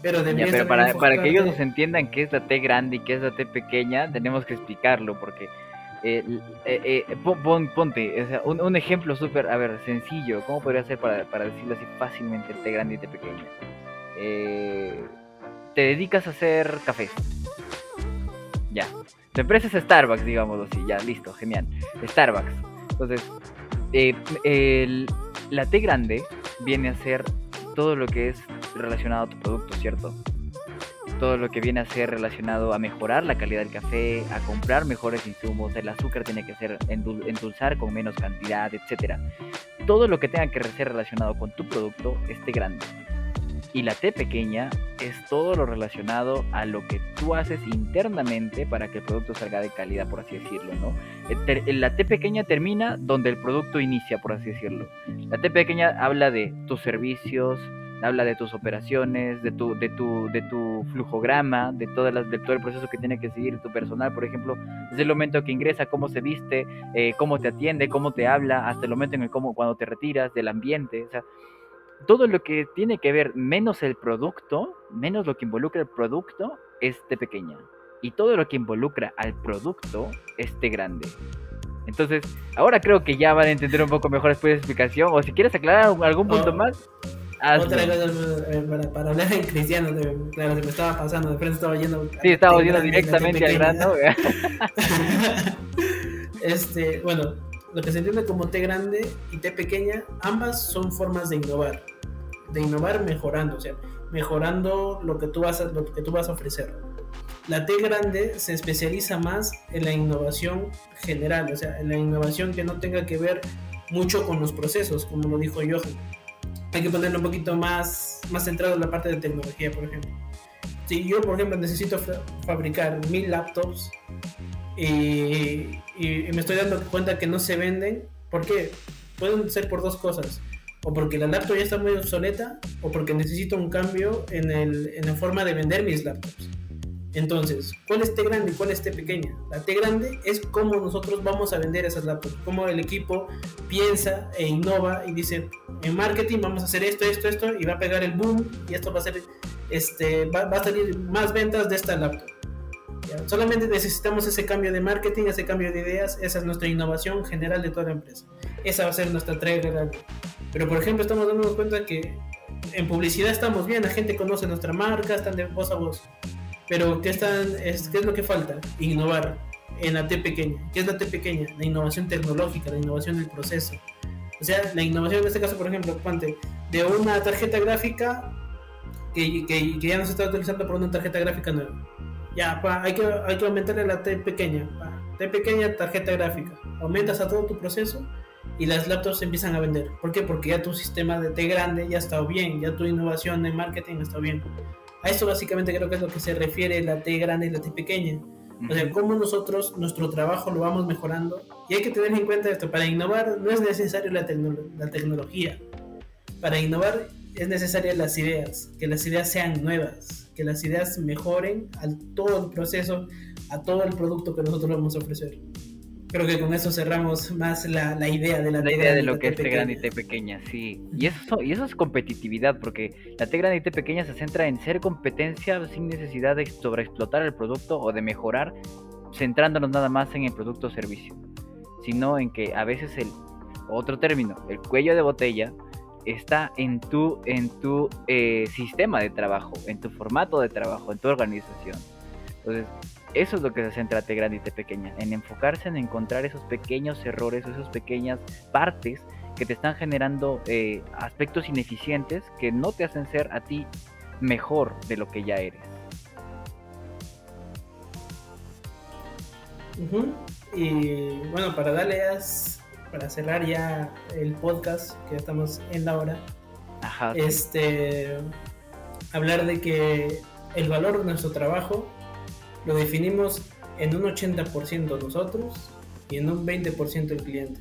Pero, pero para, para, que ellos nos entiendan qué es la T grande y qué es la T pequeña, tenemos que explicarlo, porque eh, eh, eh ponte, o sea, un, ejemplo súper, a ver, sencillo, ¿cómo podría ser para, para decirlo así fácilmente, T grande y T pequeña? Eh, te dedicas a hacer café. Ya. Tu empresa es Starbucks, digamos así, ya, listo, genial. Starbucks. Entonces, la T grande viene a ser todo lo que es relacionado a tu producto, ¿cierto? Todo lo que viene a ser relacionado a mejorar la calidad del café, a comprar mejores insumos, el azúcar tiene que ser endulzar con menos cantidad, etc. Todo lo que tenga que ser relacionado con tu producto es T grande. Y la T pequeña es todo lo relacionado a lo que tú haces internamente para que el producto salga de calidad, por así decirlo, ¿no? Eh, la T pequeña termina donde el producto inicia, por así decirlo. La T pequeña habla de tus servicios, habla de tus operaciones, de tu, de tu, de tu flujograma, de, todas las, de todo el proceso que tiene que seguir tu personal, por ejemplo, desde el momento que ingresa, cómo se viste, eh, cómo te atiende, cómo te habla, hasta el momento en el cómo, cuando te retiras del ambiente, o sea, todo lo que tiene que ver menos el producto, menos lo que involucra el producto, es de pequeña. Y todo lo que involucra al producto es de grande. Entonces, ahora creo que ya van a entender un poco mejor después de explicación. O si quieres aclarar algún punto más. Otra cosa eh, para, para, hablar en cristiano, claro, se me estaba pasando, de frente estaba yendo. Sí, estaba yendo directamente al grano. este, bueno, lo que se entiende como T grande y T pequeña, ambas son formas de innovar. De innovar mejorando, o sea, mejorando lo que tú vas a, lo que tú vas a ofrecer. La T grande se especializa más en la innovación general, o sea, en la innovación que no tenga que ver mucho con los procesos, como lo dijo Johan. Hay que ponerlo un poquito más, más centrado en la parte de tecnología, por ejemplo. Si yo, por ejemplo, necesito fabricar mil laptops y, y, me estoy dando cuenta que no se venden, ¿por qué? Pueden ser por dos cosas. O porque la laptop ya está muy obsoleta, o porque necesito un cambio en, el, en la forma de vender mis laptops. Entonces, ¿cuál es T grande y cuál es T pequeña? La T grande es cómo nosotros vamos a vender esas laptops, cómo el equipo piensa e innova y dice, en marketing vamos a hacer esto, esto, esto, y va a pegar el boom y esto va a ser, este, va, a salir más ventas de esta laptop. Solamente necesitamos ese cambio de marketing, ese cambio de ideas, esa es nuestra innovación general de toda la empresa. Esa va a ser nuestra T grande. Pero por ejemplo, estamos dándonos cuenta que en publicidad estamos bien, la gente conoce nuestra marca, están de voz a voz pero ¿qué, están, es, ¿qué es lo que falta? Innovar en la T pequeña. ¿Qué es la T pequeña? La innovación tecnológica, la innovación del proceso. O sea, la innovación en este caso, por ejemplo, de una tarjeta gráfica que, que, ya no se está utilizando por una tarjeta gráfica nueva. Ya, hay, que, hay que aumentarle la T pequeña. T pequeña, tarjeta gráfica. Aumentas a todo tu proceso y las laptops se empiezan a vender. ¿Por qué? Porque ya tu sistema de T grande ya está bien, ya tu innovación en marketing está bien. A eso básicamente creo que es lo que se refiere la T grande y la T pequeña. O sea, cómo nosotros nuestro trabajo lo vamos mejorando. Y hay que tener en cuenta esto, para innovar no es necesario la, la tecnología. Para innovar es necesaria las ideas, que las ideas sean nuevas, que las ideas mejoren a todo el proceso, a todo el producto que nosotros vamos a ofrecer creo que con eso cerramos más la, la idea de la, la idea de lo que es T grande y T pequeña, sí. Y eso, y eso es competitividad, porque la T grande y T pequeña se centra en ser competencia sin necesidad de sobreexplotar el producto o de mejorar, centrándonos nada más en el producto o servicio, sino en que a veces el otro término, el cuello de botella, está en tu, en tu eh, sistema de trabajo, en tu formato de trabajo, en tu organización. Entonces, eso es lo que se centra T grande y T pequeña, en enfocarse en encontrar esos pequeños errores, esas pequeñas partes que te están generando eh, aspectos ineficientes que no te hacen ser a ti mejor de lo que ya eres. Y bueno, para darle para cerrar ya el podcast, que estamos en la hora, este, hablar de que el valor de nuestro trabajo lo definimos en un 80% nosotros y en un 20% el cliente.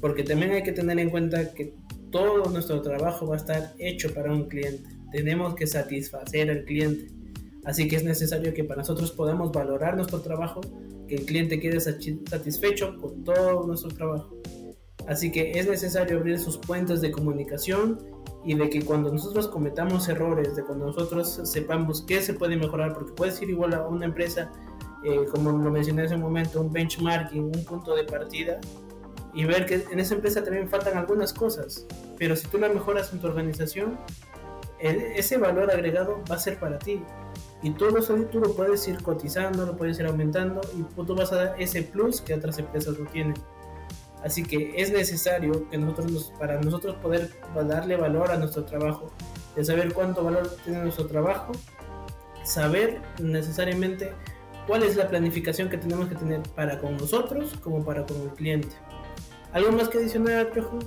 Porque también hay que tener en cuenta que todo nuestro trabajo va a estar hecho para un cliente. Tenemos que satisfacer al cliente. Así que es necesario que para nosotros podamos valorar nuestro trabajo, que el cliente quede satisfecho con todo nuestro trabajo. Así que es necesario abrir sus puentes de comunicación y de que cuando nosotros cometamos errores, de cuando nosotros sepamos qué se puede mejorar, porque puedes ir igual a una empresa, eh, como lo mencioné hace un momento, un benchmarking, un punto de partida, y ver que en esa empresa también faltan algunas cosas, pero si tú la mejoras en tu organización, ese valor agregado va a ser para ti. Y todo eso tú lo puedes ir cotizando, lo puedes ir aumentando y tú vas a dar ese plus que otras empresas no tienen. Así que es necesario que nosotros, para nosotros poder darle valor a nuestro trabajo, de saber cuánto valor tiene nuestro trabajo, saber necesariamente cuál es la planificación que tenemos que tener para con nosotros como para con el cliente. ¿Algo más que adicionar, Jojo?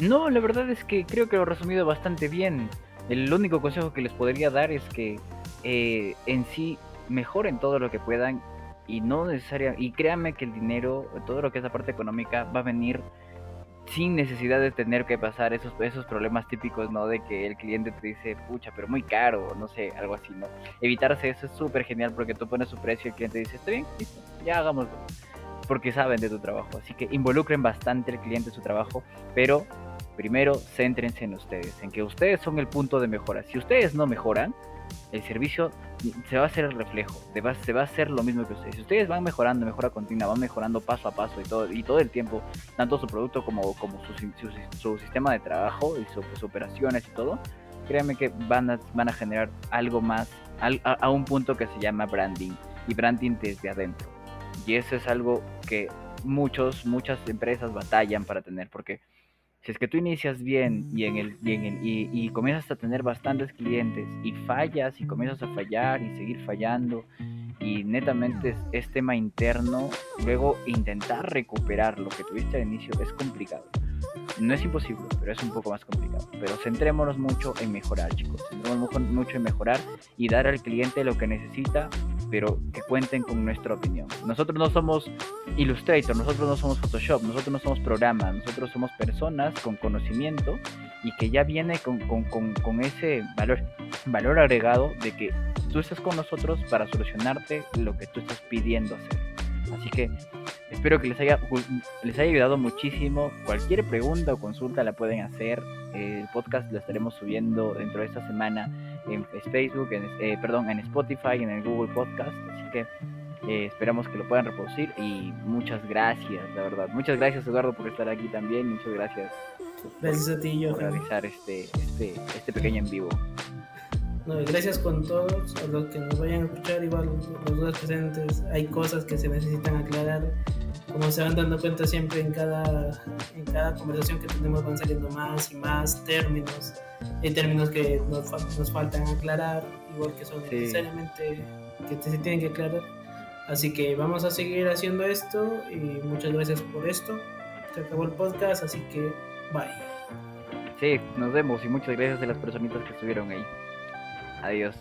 No, la verdad es que creo que lo he resumido bastante bien. El único consejo que les podría dar es que eh, en sí mejoren todo lo que puedan y no necesaria y créanme que el dinero, todo lo que es la parte económica va a venir sin necesidad de tener que pasar esos, esos problemas típicos, ¿no? De que el cliente te dice, pucha, pero muy caro, no sé, algo así, ¿no? Evitarse eso es súper genial porque tú pones su precio y el cliente dice, está bien, listo, ya hagámoslo. Porque saben de tu trabajo. Así que involucren bastante al cliente en su trabajo, pero primero céntrense en ustedes, en que ustedes son el punto de mejora. Si ustedes no mejoran, el servicio se va a hacer el reflejo, se va, se va a hacer lo mismo que ustedes. Si ustedes van mejorando, mejora continua, van mejorando paso a paso y todo, y todo el tiempo, tanto su producto como, como su, su, sistema de trabajo y sus operaciones y todo, créanme que van a, van a generar algo más a, a un punto que se llama branding y branding desde adentro. Y eso es algo que muchos, muchas empresas batallan para tener, porque si es que tú inicias bien y, en el, y, en el, y, comienzas a tener bastantes clientes y fallas y comienzas a fallar y seguir fallando y netamente es, tema interno, luego intentar recuperar lo que tuviste al inicio es complicado. No es imposible, pero es un poco más complicado. Pero centrémonos mucho en mejorar, chicos. Centrémonos mucho en mejorar y dar al cliente lo que necesita pero que cuenten con nuestra opinión. Nosotros no somos Illustrator, nosotros no somos Photoshop, nosotros no somos programas, nosotros somos personas con conocimiento y que ya viene con, con, con, con ese valor, valor agregado de que tú estás con nosotros para solucionarte lo que tú estás pidiendo hacer. Así que espero que les haya, les haya ayudado muchísimo. Cualquier pregunta o consulta la pueden hacer. El podcast lo estaremos subiendo dentro de esta semana en Facebook, en, eh, perdón, en Spotify, en el Google Podcast. Así que eh, esperamos que lo puedan reproducir y muchas gracias, la verdad. Muchas gracias Eduardo por estar aquí también. Muchas gracias. Gracias a ti, yo. Por realizar este, este, este pequeño en vivo. No, gracias con todos, a los que nos vayan a escuchar, igual los dos presentes, hay cosas que se necesitan aclarar. Como se van dando cuenta siempre en cada, en cada conversación que tenemos van saliendo más y más términos. Hay términos que nos, nos faltan aclarar, igual que son necesariamente que se tienen que aclarar. Así que vamos a seguir haciendo esto y muchas gracias por esto. Se acabó el podcast, así que bye. Sí, nos vemos y muchas gracias a las personitas que estuvieron ahí. Adiós.